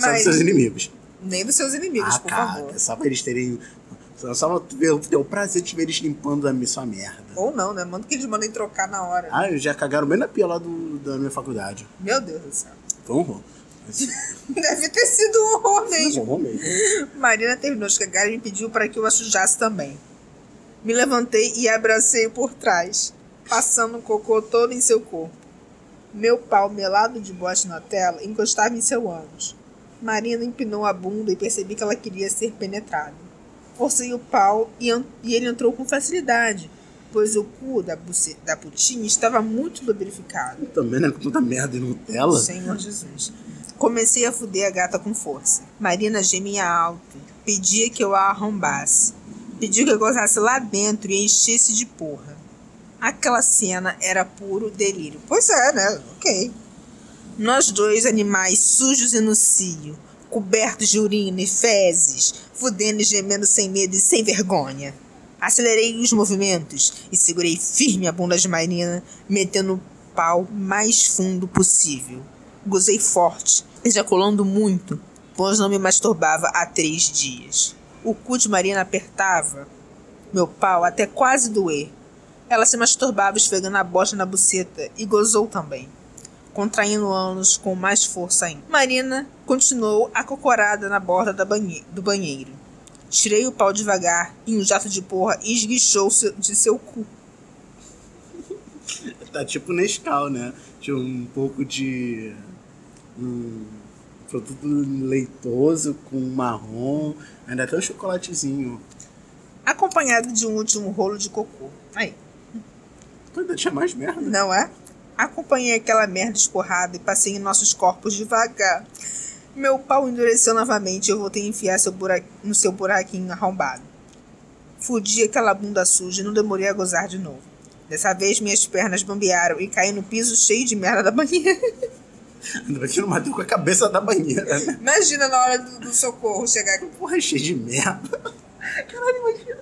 Mas- seus inimigos. Nem dos seus inimigos, Ah, por cara, favor. só pra eles terem. Só, só ter, o prazer de ver eles limpando a minha sua merda. Ou não, né? Manda que eles mandem trocar na hora. Ah, já cagaram bem na pia lá do, da minha faculdade. Meu Deus do céu. Foi um horror. Mas Deve ter sido um horror foi um mesmo. horror mesmo. Marina terminou de cagar e me pediu para que eu a sujasse também. Me levantei e a abracei por trás, passando o cocô todo em seu corpo. Meu pau melado de bosta na tela encostava em seu ânus. Marina empinou a bunda e percebi que ela queria ser penetrada. Forcei o pau e, e ele entrou com facilidade, pois o cu da, da putinha estava muito lubrificado. Também, né? Com tanta merda e Nutella. Senhor Jesus. Comecei a fuder a gata com força. Marina gemia alto. Pedia que eu a arrombasse. Pediu que eu gozasse lá dentro e enchesse de porra. Aquela cena era puro delírio. Pois é, né? Ok. Nós dois, animais sujos e no cio, cobertos de urina e fezes, fudendo e gemendo sem medo e sem vergonha. Acelerei os movimentos e segurei firme a bunda de Marina, metendo o pau mais fundo possível. Gozei forte, ejaculando muito, pois não me masturbava há três dias. O cu de Marina apertava meu pau até quase doer. Ela se masturbava esfregando a bosta na buceta e gozou também contraindo ânus com mais força ainda. Marina continuou acocorada na borda da banhe- do banheiro. Tirei o pau devagar e um jato de porra esguichou se- de seu cu. Tá tipo Nescau, né? Tinha um pouco de. Um produto leitoso com marrom. Ainda tem um chocolatezinho. Acompanhado de um último rolo de cocô. Aí, Então ainda tinha mais merda. não é? Acompanhei aquela merda esporrada e passei em nossos corpos devagar. Meu pau endureceu novamente e eu voltei a enfiar seu bura- no seu buraquinho arrombado. Fudi aquela bunda suja e não demorei a gozar de novo. Dessa vez minhas pernas bambearam e caí no piso cheio de merda da banheira. Não bateu com a cabeça da banheira, né? Imagina na hora do, do socorro chegar aqui. Porra, cheio de merda. Caralho, imagina.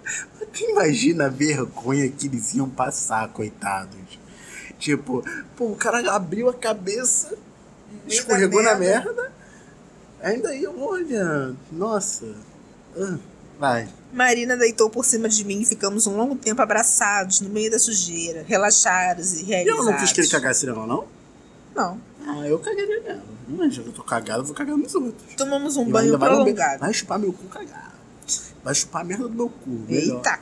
Imagina a vergonha que eles iam passar, coitados. Tipo, pô, o cara abriu a cabeça, meio escorregou da na merda. Ainda aí, olha, nossa. Ah, vai. Marina deitou por cima de mim e ficamos um longo tempo abraçados no meio da sujeira, relaxados e E realizados. ela não quis que ele cagasse nela, não? Não. Ah, eu cagaria nela. Imagina, eu tô cagado, eu vou cagar nos outros. Tomamos um E banho ainda vai prolongado. Vai chupar meu cu cagado. Vai chupar a merda do meu cu. melhor. Eita!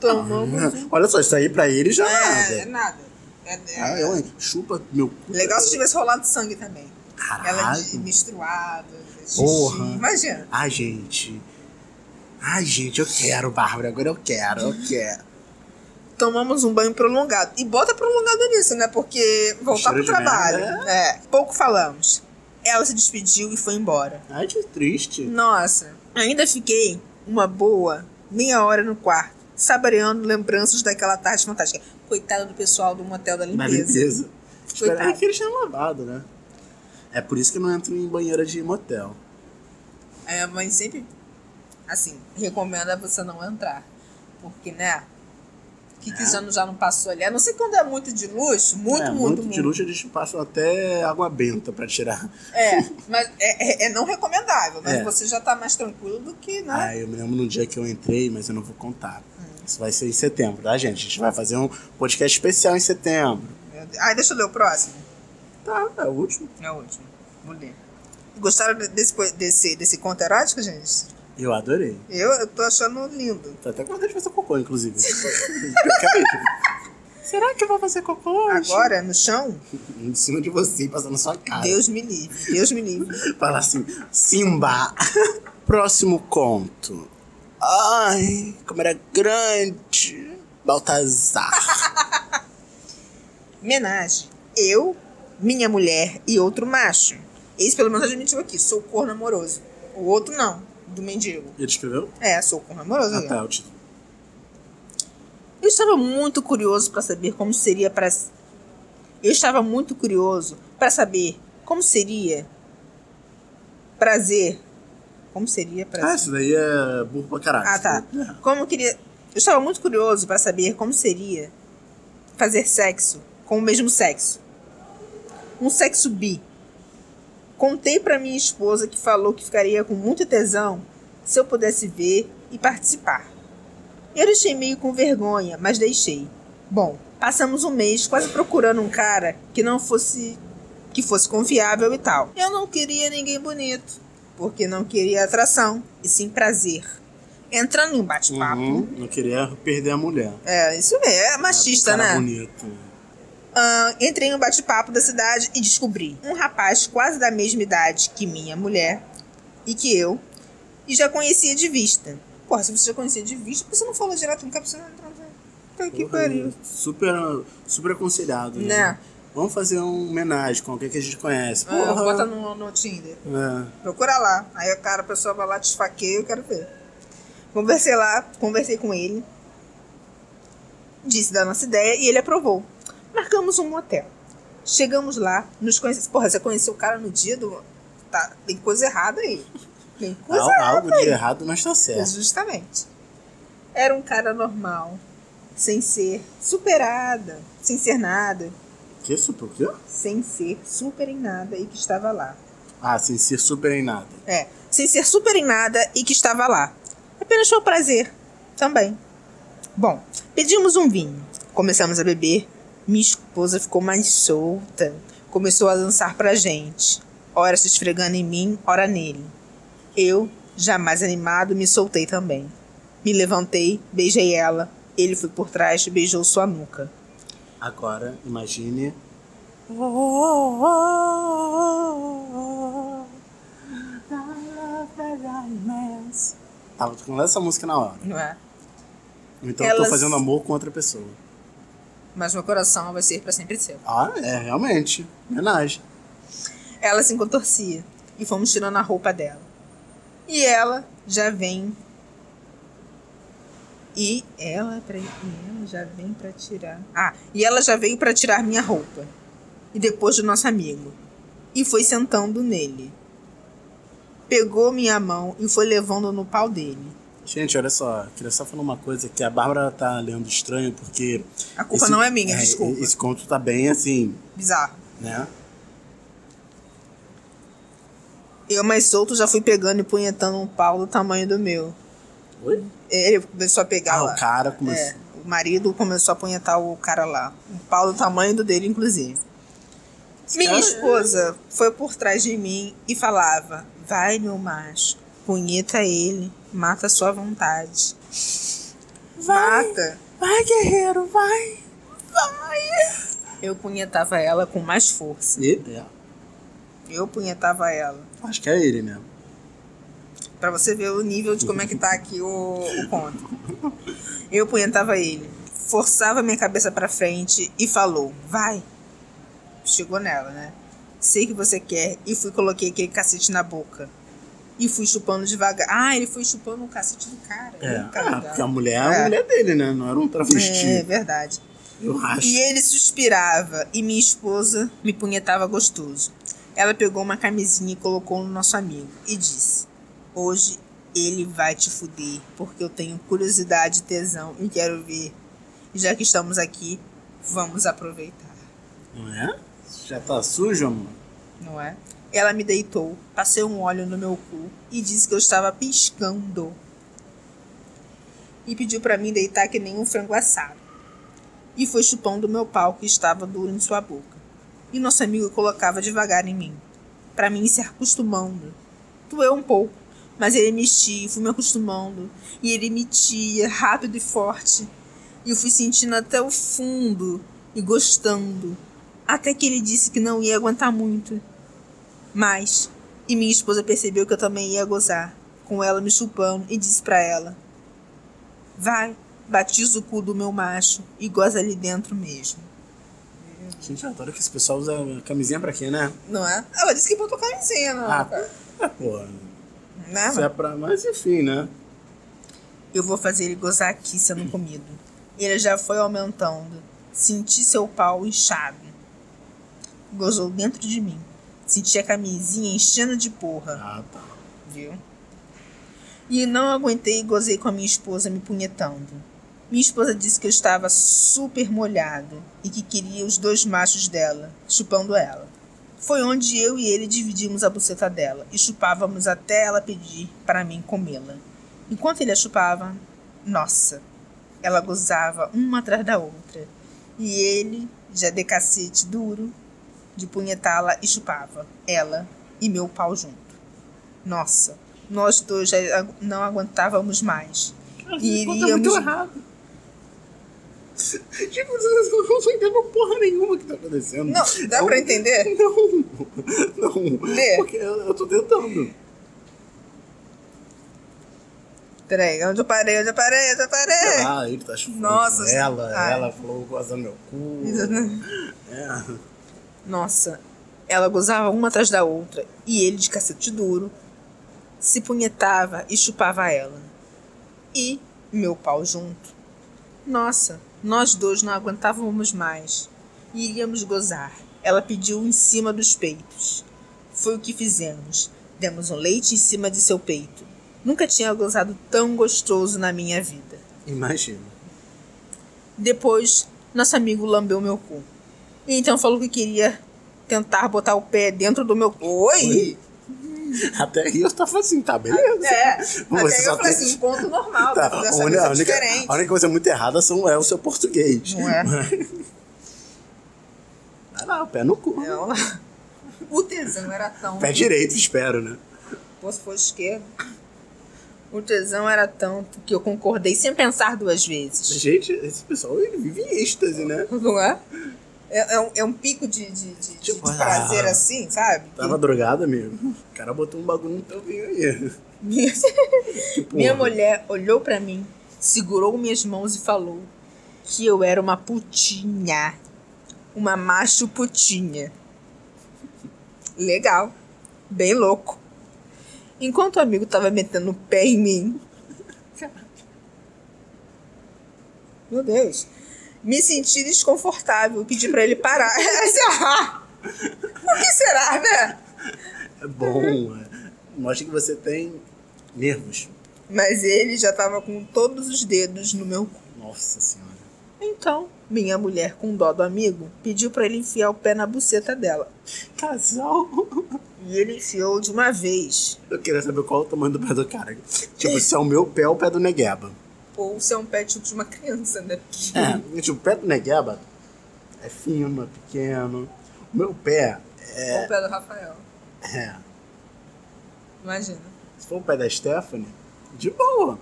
Tomamos um... Olha só, isso aí pra ele já É, é nada. nada. É, é- Ah, eu? Chupa meu cu. Legal se tivesse rolado sangue também. Ela Caralho. de menstruada, xixi. Porra. Imagina. Ai, gente. Ai, gente, eu quero, Bárbara. Agora eu quero, eu quero. Tomamos um banho prolongado. E bota prolongado nisso, né? Porque voltar Cheiro pro trabalho. merda, É. Pouco falamos. Ela se despediu e foi embora. Ai, que triste. Nossa, ainda fiquei uma boa meia hora no quarto, saboreando lembranças daquela tarde fantástica. Coitado do pessoal do motel da limpeza. limpeza. Espera Coitado. que eles tenham lavado, né? É por isso que eu não entro em banheira de motel. A minha mãe sempre, assim, recomenda você não entrar. Porque, né? Que, É. já, não, já não passou ali? A não ser quando é muito de luxo, muito, é, muito, muito. de luxo eles passam até água benta pra tirar. É, mas é, é- é não recomendável. Mas É. você já tá mais tranquilo do que, né? Ah, eu me lembro no dia que eu entrei, mas eu não vou contar. Isso vai ser em setembro, tá, gente? A gente vai fazer um podcast especial em setembro. Ai, deixa eu ler o próximo. Tá, é o último. É o último. Vou ler. Gostaram de- desse, desse, desse conto erótico, gente? Eu adorei. Eu, eu tô achando lindo. Tô até com vontade de fazer cocô, inclusive. Será que eu vou fazer cocô hoje? Agora, no chão, Em cima de você, passando na sua cara. Deus me livre. Deus me livre. Fala assim, Simba. Próximo conto. Ai, como era grande. Baltazar. Menagem. Eu, minha mulher e outro macho. Esse pelo menos admitiu aqui. Sou corno amoroso. O outro não. Do mendigo. Ele escreveu? É, sou corno amoroso. Ah, tá, é o título. Eu estava muito curioso para saber como seria para. Eu estava muito curioso para saber como seria prazer. Como seria prazer? Ah, isso daí é burro pra caralho. Ah, tá. É. Como eu queria. Eu estava muito curioso para saber como seria fazer sexo com o mesmo sexo. Um sexo bi. Contei para minha esposa que falou que ficaria com muito tesão se eu pudesse ver e participar. Eu deixei meio com vergonha, mas deixei. Bom, passamos um mês quase procurando um cara que não fosse que fosse confiável e tal. Eu não queria ninguém bonito, porque não queria atração, e sim prazer. Entrando em bate-papo, Uhum, não queria perder a mulher. é, isso mesmo, é machista, cara né? bonito. Ah, entrei um bate-papo da cidade e descobri um rapaz quase da mesma idade que minha mulher e que eu, e já conhecia de vista. Porra, se você já conhecia de vista, por que você não falou direto? Você não entrar. Tá que pariu. Super, super aconselhado, né? Né? Vamos fazer um homenagem com alguém que a gente conhece. Ah, Porra. bota no, no Tinder. É. Procura lá. Aí o cara, a pessoa vai lá, te esfaqueia, eu quero ver. Conversei lá, conversei com ele. Disse da nossa ideia e ele aprovou. Marcamos um motel. Chegamos lá, nos conhecemos. Porra, você conheceu o cara no dia do. Tá, tem coisa errada aí. Tem coisa Al- errada. algo de errado não está certo. Justamente. Era um cara normal, sem ser superada, sem ser nada, Que super o quê? sem ser super em nada e que estava lá. Ah, sem ser super em nada. É, sem ser super em nada e que estava lá. Apenas foi um prazer. Também. Bom, pedimos um vinho. Começamos a beber. Minha esposa ficou mais solta. Começou a dançar pra gente. Ora se esfregando em mim, ora nele. Eu, já mais animado, me soltei também. Me levantei, beijei ela. Ele foi por trás e beijou sua nuca. Agora, imagine. Tava tocando essa música na hora. Não é? Então eu tô Elas- fazendo amor com outra pessoa. Mas meu coração vai ser pra sempre seu. Ah, é, realmente. Homenagem. Ela se contorcia e fomos tirando a roupa dela. E ela já vem. E ela, pra, e ela já vem pra tirar. Ah, e ela já veio pra tirar minha roupa. E depois do nosso amigo. E foi sentando nele. Pegou minha mão e foi levando no pau dele. Gente, olha só, queria só falar uma coisa que a Bárbara tá lendo estranho, porque. A culpa não é minha, desculpa. Esse conto tá bem assim, Bizarro. né? Eu mais solto já fui pegando e punhetando um pau do tamanho do meu. Oi? Ele começou a pegar Ah, lá. o cara começou. É, o marido começou a apunhetar o cara lá. Um pau do tamanho do dele, inclusive. Minha cara- esposa foi por trás de mim e falava: Vai, meu macho, punheta ele, mata a sua vontade. Vai. Mata. Vai, guerreiro, vai! Vai! Eu punhetava ela com mais força. E, é, Eu punhetava ela. acho que é ele mesmo. Pra você ver o nível de como é que tá aqui o, o conto. Eu punhetava ele. Forçava minha cabeça pra frente e falou: Vai. Chegou nela, né? Sei que você quer. E fui coloquei aquele cacete na boca. E fui chupando devagar. Ah, ele foi chupando o cacete do cara. É, do cara ah, dela. porque a mulher é a É. mulher dele, né? Não era um travesti. É verdade. Eu acho. E ele suspirava e minha esposa me punhetava gostoso. Ela pegou uma camisinha e colocou no nosso amigo e disse: Hoje ele vai te fuder, porque eu tenho curiosidade e tesão e quero ver. E já que estamos aqui, vamos aproveitar, Não é? Já tá sujo, amor? não é? Ela me deitou, passei um óleo no meu cu e disse que eu estava piscando. E pediu para mim deitar que nem um frango assado. E foi chupando meu pau que estava duro em sua boca. E nosso amigo colocava devagar em mim, para mim se acostumando. Doeu um pouco, mas ele mexia, fui me acostumando. E ele metia rápido e forte. E eu fui sentindo até o fundo e gostando. Até que ele disse que não ia aguentar muito. Mas, e minha esposa percebeu que eu também ia gozar, com ela me chupando, e disse pra ela: Vai, batiza o cu do meu macho e goza ali dentro mesmo. Gente, eu adoro que esse pessoal usa camisinha pra quê, né? Não é? Ela disse que botou camisinha, não. Ah, cara. é, pô. Né, Isso é pra. Mas enfim, né? Eu vou fazer ele gozar aqui sendo comido. Ele já foi aumentando. Senti seu pau inchado. Gozou dentro de mim. Senti a camisinha enchendo de porra. Ah, tá. viu? E não aguentei e gozei com a minha esposa me punhetando. Minha esposa disse que eu estava super molhado e que queria os dois machos dela, chupando ela. Foi onde eu e ele dividimos a buceta dela e chupávamos até ela pedir para mim comê-la. Enquanto ele a chupava, nossa, ela gozava uma atrás da outra. E ele, já de cacete duro, de punhetá-la e chupava ela e meu pau junto. Nossa, nós dois já não aguentávamos mais. E Pô, tá iríamos. muito errado. Tipo, eu não tô entendendo porra nenhuma que tá acontecendo. Não, dá um- pra entender? Não, não. Lê. Porque eu, tô tentando. Peraí, onde eu parei, onde eu parei, onde eu parei? Ah, ele tá chupando Nossa, ela, ai. ela falou goza meu cu. É. Nossa, ela gozava uma atrás da outra e ele, de cacete duro, se punhetava e chupava ela. E meu pau junto. Nossa, nós dois não aguentávamos mais. E iríamos gozar. Ela pediu em cima dos peitos. Foi o que fizemos. Demos um leite em cima de seu peito. Nunca tinha gozado tão gostoso na minha vida. Imagina. Depois, nosso amigo lambeu meu cu. E então falou que queria tentar botar o pé dentro do meu. Oi? Até aí eu tava assim, tá, beleza. É, Você até aí eu falei tem- assim, ponto normal, Tá, tá, a, única, é diferente. a única coisa muito errada são, é o seu português. Não é? Vai lá, o pé no cu. Não. O tesão era tão... Pé direito, espero, né? Pô, se fosse esquerdo. O tesão era tanto que eu concordei sem pensar duas vezes. Gente, esse pessoal ele vive em êxtase, né? Não é? É, é um, é um pico de, de, de- Tipo, de prazer ah. assim, sabe? Tava drogado, amigo. O cara botou um bagulho no teu vinho aí. Minha, Tipo, minha mulher olhou pra mim, segurou minhas mãos e falou que eu era uma putinha. Uma macho putinha. Legal. Bem louco. Enquanto o amigo tava metendo o pé em mim. Meu Deus. Me senti desconfortável. Pedi pra ele parar. o que será, né? É bom. é. Mostra que você tem nervos. Mas ele já tava com todos os dedos no meu cu. Nossa senhora. Então, minha mulher, com dó do amigo, pediu pra ele enfiar o pé na buceta dela. Casal. E ele enfiou de uma vez. Eu queria saber qual é o tamanho do pé do cara. Tipo, se é o meu pé ou o pé do Negueba. Ou se é um pé tipo de uma criança, né? É, tipo, o pé do Negueba é fino, é pequeno. O meu pé Ou o pé do Rafael. é. Imagina. Se for o pé da Stephanie, de boa.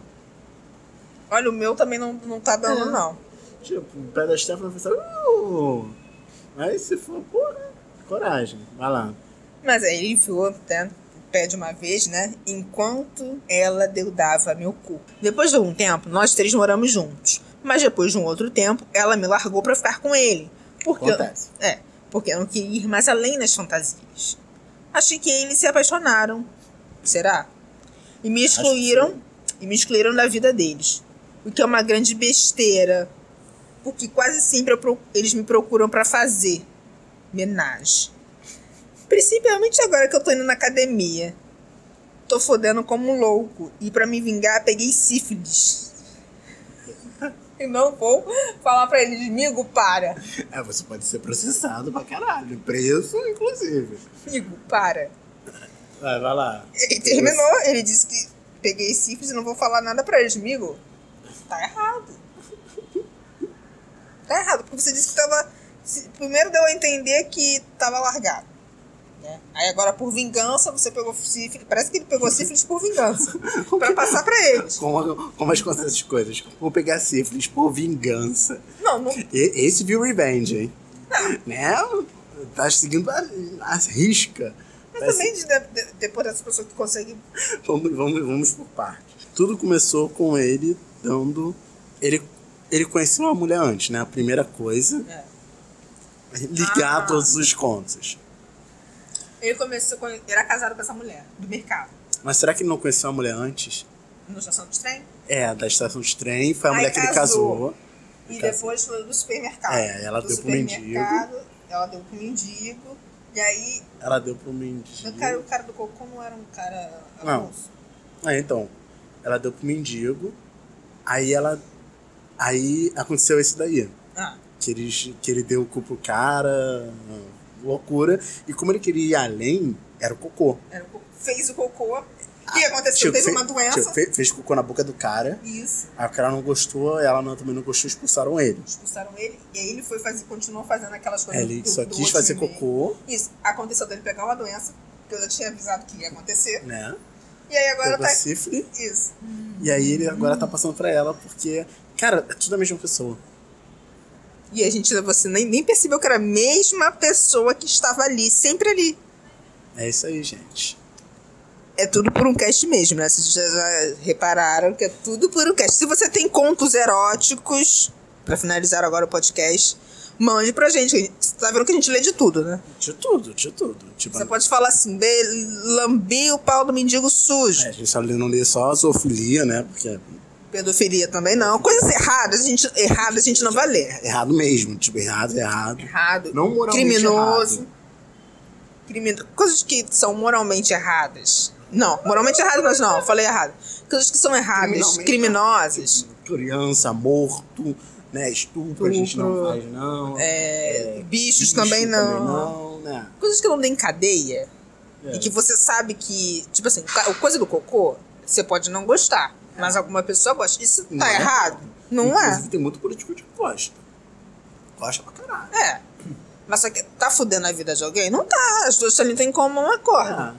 Olha, o meu também não, não tá dando, É. não. Tipo, o pé da Stephanie vai pensar, uh! Mas se for, porra, coragem, vai lá. Mas aí ele enfiou até o pé de uma vez, né? Enquanto ela deudava meu cu. Depois de algum tempo, nós três moramos juntos. Mas depois de um outro tempo, ela me largou pra ficar com ele. Porque Acontece. É, porque não queria ir mais além nas fantasias. Achei que eles se apaixonaram. Será? E me excluíram e me excluíram da vida deles. O que é uma grande besteira, porque quase sempre eu eles me procuram pra fazer menagem. Principalmente agora que eu tô indo na academia. Tô fodendo como um louco. E pra me vingar, peguei sífilis. E não vou falar pra eles, amigo, para. É, você pode ser processado pra caralho. Preso, inclusive. Amigo, para. Vai, vai lá. Ele terminou, ele disse que peguei sífilis e não vou falar nada pra eles, amigo. Tá errado. Tá errado, porque você disse que tava. Primeiro deu a entender que tava largado. Né? Aí agora, por vingança, você pegou sífilis. Parece que ele pegou sífilis por vingança. pra passar pra eles. Como, como as coisas essas coisas. Vou pegar sífilis por vingança. Não, não. Esse viu Revenge, hein? Né? Tá seguindo a, a risca. Mas Vai também de, de- depois dessa pessoa que consegue. Vamos, vamos, vamos por partes. Tudo começou com ele dando. Ele, ele conheceu uma mulher antes, né? A primeira coisa, É. ligar Ah. todos os contos. Ele começou com. Era casado com essa mulher, do mercado. Mas será que ele não conheceu a mulher antes? No estação de trem. É, da estação de trem, foi a Aí mulher que ele casou. E Casou. depois foi do supermercado. É, ela do deu pro mendigo. supermercado, Ela deu pro mendigo. E aí, Ela deu pro mendigo. o cara, o cara do cocô não era um cara Não. Ah, então. Ela deu pro mendigo. Aí ela. Aí aconteceu esse daí. Ah, Que ele, que ele deu o cu pro cara. Loucura. E como ele queria ir além, era o cocô. era o cocô. Fez o cocô. O que aconteceu? Tipo, Teve uma doença. tipo, fe- fez cocô na boca do cara. Isso. Aí o cara não gostou, ela não, também não gostou, expulsaram ele. Expulsaram ele. E aí ele foi fazer, continuou fazendo aquelas coisas Ele do- só do quis fazer cocô, Isso. Aconteceu dele pegar uma doença. Que eu já tinha avisado que ia acontecer. né? E aí agora Pegou tá. sífilis. Isso. E aí ele agora tá passando pra ela, porque, cara, é tudo a mesma pessoa. E a gente, você nem, nem percebeu que era a mesma pessoa que estava ali, sempre ali. É isso aí, gente. É tudo por um cast mesmo, né? Vocês já, já repararam que é tudo por um cast. Se você tem contos eróticos, pra finalizar agora o podcast, mande pra gente. Você tá vendo que a gente lê de tudo, né? De tudo, de tudo. Tipo, Você pode falar assim, "Be- lambi o pau do mendigo sujo. é, a gente não lê só a zoofilia, né? Porque Pedofilia também não. Coisas erradas, a gente, erradas a gente não vai ler. é errado mesmo. Tipo, errado é errado. Errado. Não moralmente Criminoso. errado. Crimino... Coisas que são moralmente erradas. Não, moralmente erradas, mas não, falei errado. Coisas que são erradas, criminosas. Criança, morto, né? Estupro, a gente não faz, não. É, bichos Bicho também não. não, né? Coisas que não tem cadeia. É. E que você sabe que, tipo assim, coisa do cocô, você pode não gostar. Mas alguma pessoa gosta. Isso tá Não é. errado? Não Inclusive, é? tem muito político que gosta. Gosta pra caralho. É. Mas só que tá fudendo a vida de alguém? Não tá. As duas ali tem como um acordo. Ah.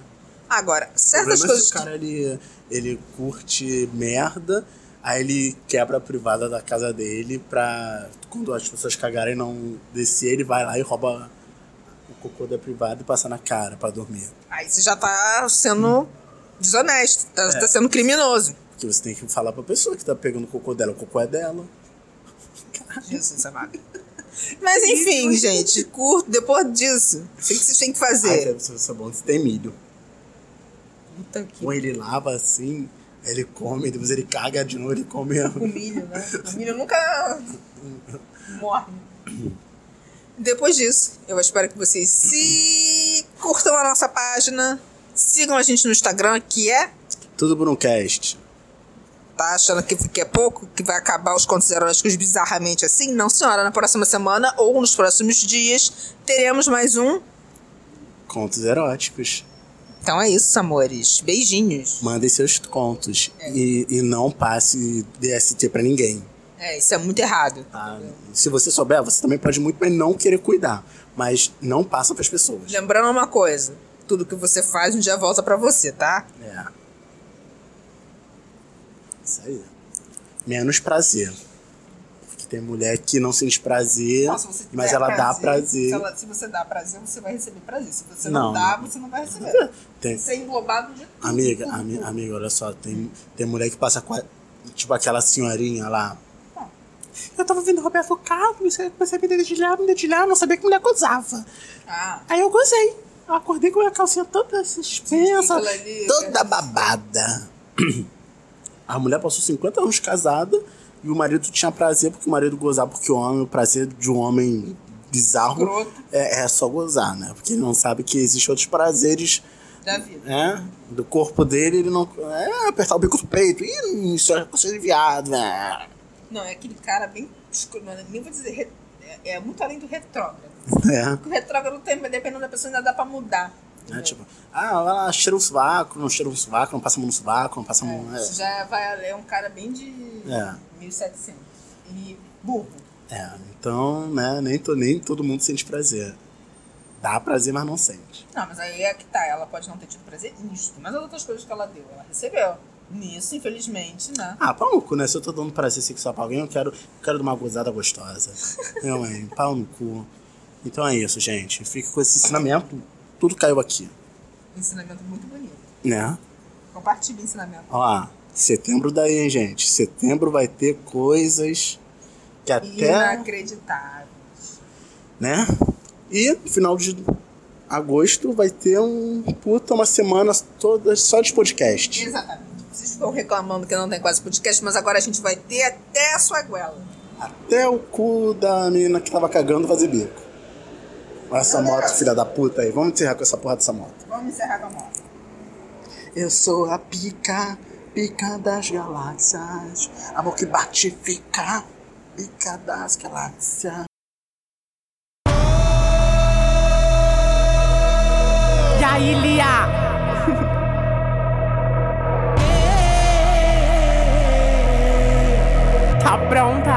Agora, O certas é coisas. se o cara ele, ele curte merda, aí ele quebra a privada da casa dele pra quando as pessoas cagarem não descer, ele vai lá e rouba o cocô da privada e passa na cara pra dormir. que- Aí você já tá sendo desonesto. Tá, É. tá sendo criminoso. Porque você tem que falar pra pessoa que tá pegando o cocô dela, o cocô é dela. Jesus amado. Mas enfim, gente, curto. Depois disso, o que vocês têm que fazer? deve ser bom se tem milho. Puta que Ou ele lava assim, ele come, depois ele caga de novo, ele come. O milho, né? O milho nunca morre. Depois disso, eu espero que vocês se curtam a nossa página, sigam a gente no Instagram, que é Tudo por achando que, que é pouco, que vai acabar os contos eróticos bizarramente assim? Não, senhora. Na próxima semana ou nos próximos dias teremos mais um. Contos eróticos. Então é isso, amores. Beijinhos. Mandem seus contos. É. E, e não passe DST pra ninguém. É, isso é muito errado. tá? Se você souber, você também pode muito bem não querer cuidar. Mas não passa pras pessoas. Lembrando uma coisa: tudo que você faz um dia volta pra você, tá? É. Isso aí. Menos prazer. Porque tem mulher que não sente prazer, Nossa, mas ela dá prazer. Se, ela- se você dá prazer, você vai receber prazer. Se você Não. não, dá, você não vai receber. Tem, Você é englobado de tudo. Amiga, ami- amiga, olha só, tem, tem mulher que passa com tipo aquela senhorinha lá. Eu tava vendo Roberto Carlos, comecei a me dedilhar, me dedilhar, não sabia que mulher gozava. Ah, Aí eu gozei. Eu acordei com a calcinha toda suspensa, ali, toda babada. A mulher passou 50 anos casada e o marido tinha prazer porque o marido gozava, porque o homem, o prazer de um homem bizarro é, é só gozar, né? Porque ele não sabe que existem outros prazeres da vida. né? Do corpo dele, ele não. É apertar o bico do peito. Ih, isso é coisa de viado, né? Não, é aquele cara bem. Nem vou dizer. É, é muito além do retrógrado. É. Porque o retrógrado tem, dependendo da pessoa, ainda dá pra mudar. É entendeu? tipo, ah, vai lá, cheira um sovaco, não cheira um sovaco, não passa a mão no sovaco, não passa a mão. Isso já vai, é um cara bem de É. 1700. E burro. É, é, então, né, nem, to, nem todo mundo sente prazer. Dá prazer, mas não sente. Não, mas aí é que tá. Ela pode não ter tido prazer nisso. Mas as outras coisas que ela deu, ela recebeu. Nisso, infelizmente, né? Ah, pau no cu, né? Se eu tô dando prazer sexual pra alguém, eu quero, eu quero dar uma gozada gostosa. Meu, hein? Pau no cu. Então é isso, gente. Fique com esse ensinamento. Tudo caiu aqui, Ensinamento muito bonito. né? Compartilhe o ensinamento. Ó lá, setembro daí, hein, gente? Setembro vai ter coisas que até, Inacreditável. né? E no final de agosto vai ter um puta uma semana toda só de podcast. Exatamente. Vocês estão reclamando que não tem quase podcast, mas agora a gente vai ter até a sua goela. Até o cu da menina que tava cagando fazer bico. Olha essa moto, filha da puta aí. Vamos encerrar com essa porra dessa moto. Vamos encerrar com a moto. Eu sou a pica, pica das galáxias. Amor que bate e fica, pica das galáxias. E aí, Lia? tá pronta?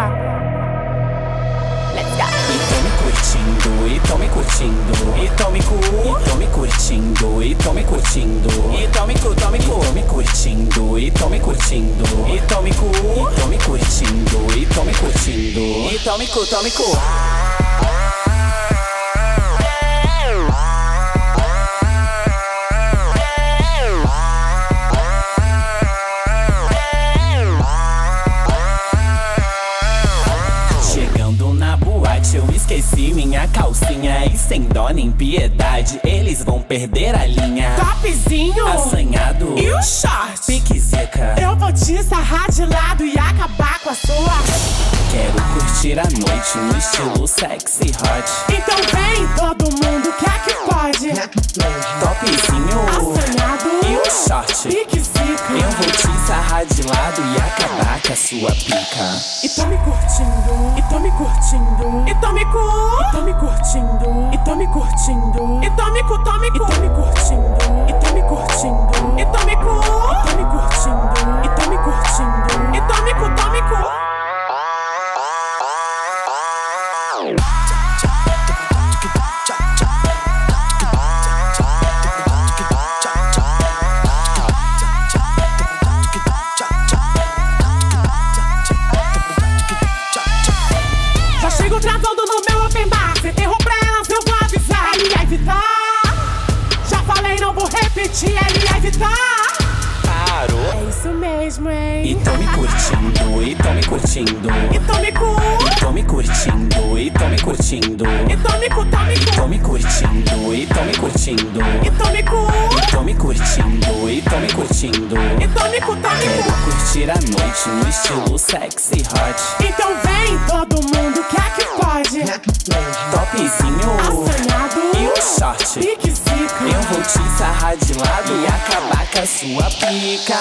E tô me curtindo, e tô me cu, e tô me curtindo, e tô me curtindo, e tô me cu, tô me cu, me curtindo, e tô me curtindo, e tô me cu, e tô me curtindo, e tô me curtindo, e tô me cu, tô me cu. Calcinha E sem dó nem piedade, eles vão perder a linha. Topzinho! Assanhado. E o short. Pique zica Eu vou te sarrar de lado e acabar com a sua. Quero curtir a noite no estilo sexy hot. Então vem todo mundo, que é que pode? Topzinho. Assanhado. E o short? Pique sarrar de lado e acabar com a sua pica E tô me curtindo, e tô me curtindo, e tô me cu, e tô me curtindo, e tô me curtindo, e tô me cu, tô me cu, e tô me curtindo, e tô me curtindo, e tô me cu, e tô me curtindo, e tô me curtindo, e tô me cu, tô me cu. Ele evitar. Parou É isso mesmo, hein? E tô me curtindo, e tô me curtindo E tô me cu. E tô me curtindo, e tô me curtindo E tô me cu, tô me E tô cu. me curtindo, e tô me curtindo E tô me cu. E tô me curtindo, e tô me curtindo E tô me cu, tô me Quero cu. curtir a noite no estilo sexy hot Então vem todo mundo, é que pode? Topzinho Assanhado. e o short Pique zica. Eu vou te sarrar de lado e acabar com a sua pica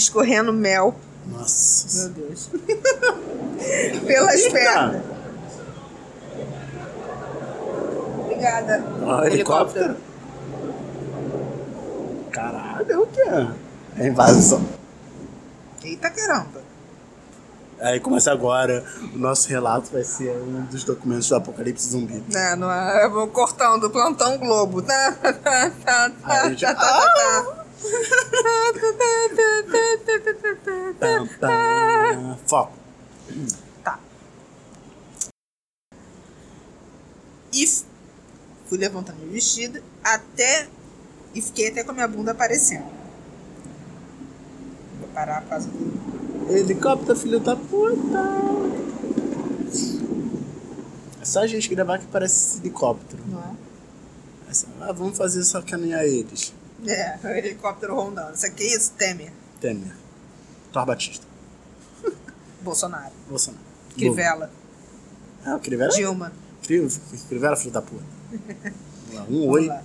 escorrendo mel, Nossa. meu Deus, pelas pernas. Obrigada. Ó, helicóptero. Caralho, é o que é? É invasão. Eita caramba. Aí começa agora, o nosso relato vai ser um dos documentos do Apocalipse Zumbi. Não, não, é, eu vou cortando o plantão Globo. Tá, tá, tá, tá, tá, tá, tá. Foco. Tá. E fui levantando meu vestido até. E fiquei até com a minha bunda aparecendo. Vou parar por causa do. Helicóptero, filho da puta. É só a gente gravar que parece helicóptero. Não é? É só, ah, vamos fazer sacanear eles. É, o helicóptero rondando. Isso aqui é isso, Temer. Temer. Thor Batista. Bolsonaro. Bolsonaro. Crivella. Ah, o Crivella? Dilma. Cri- Crivella, filho da puta. Um oi. lá.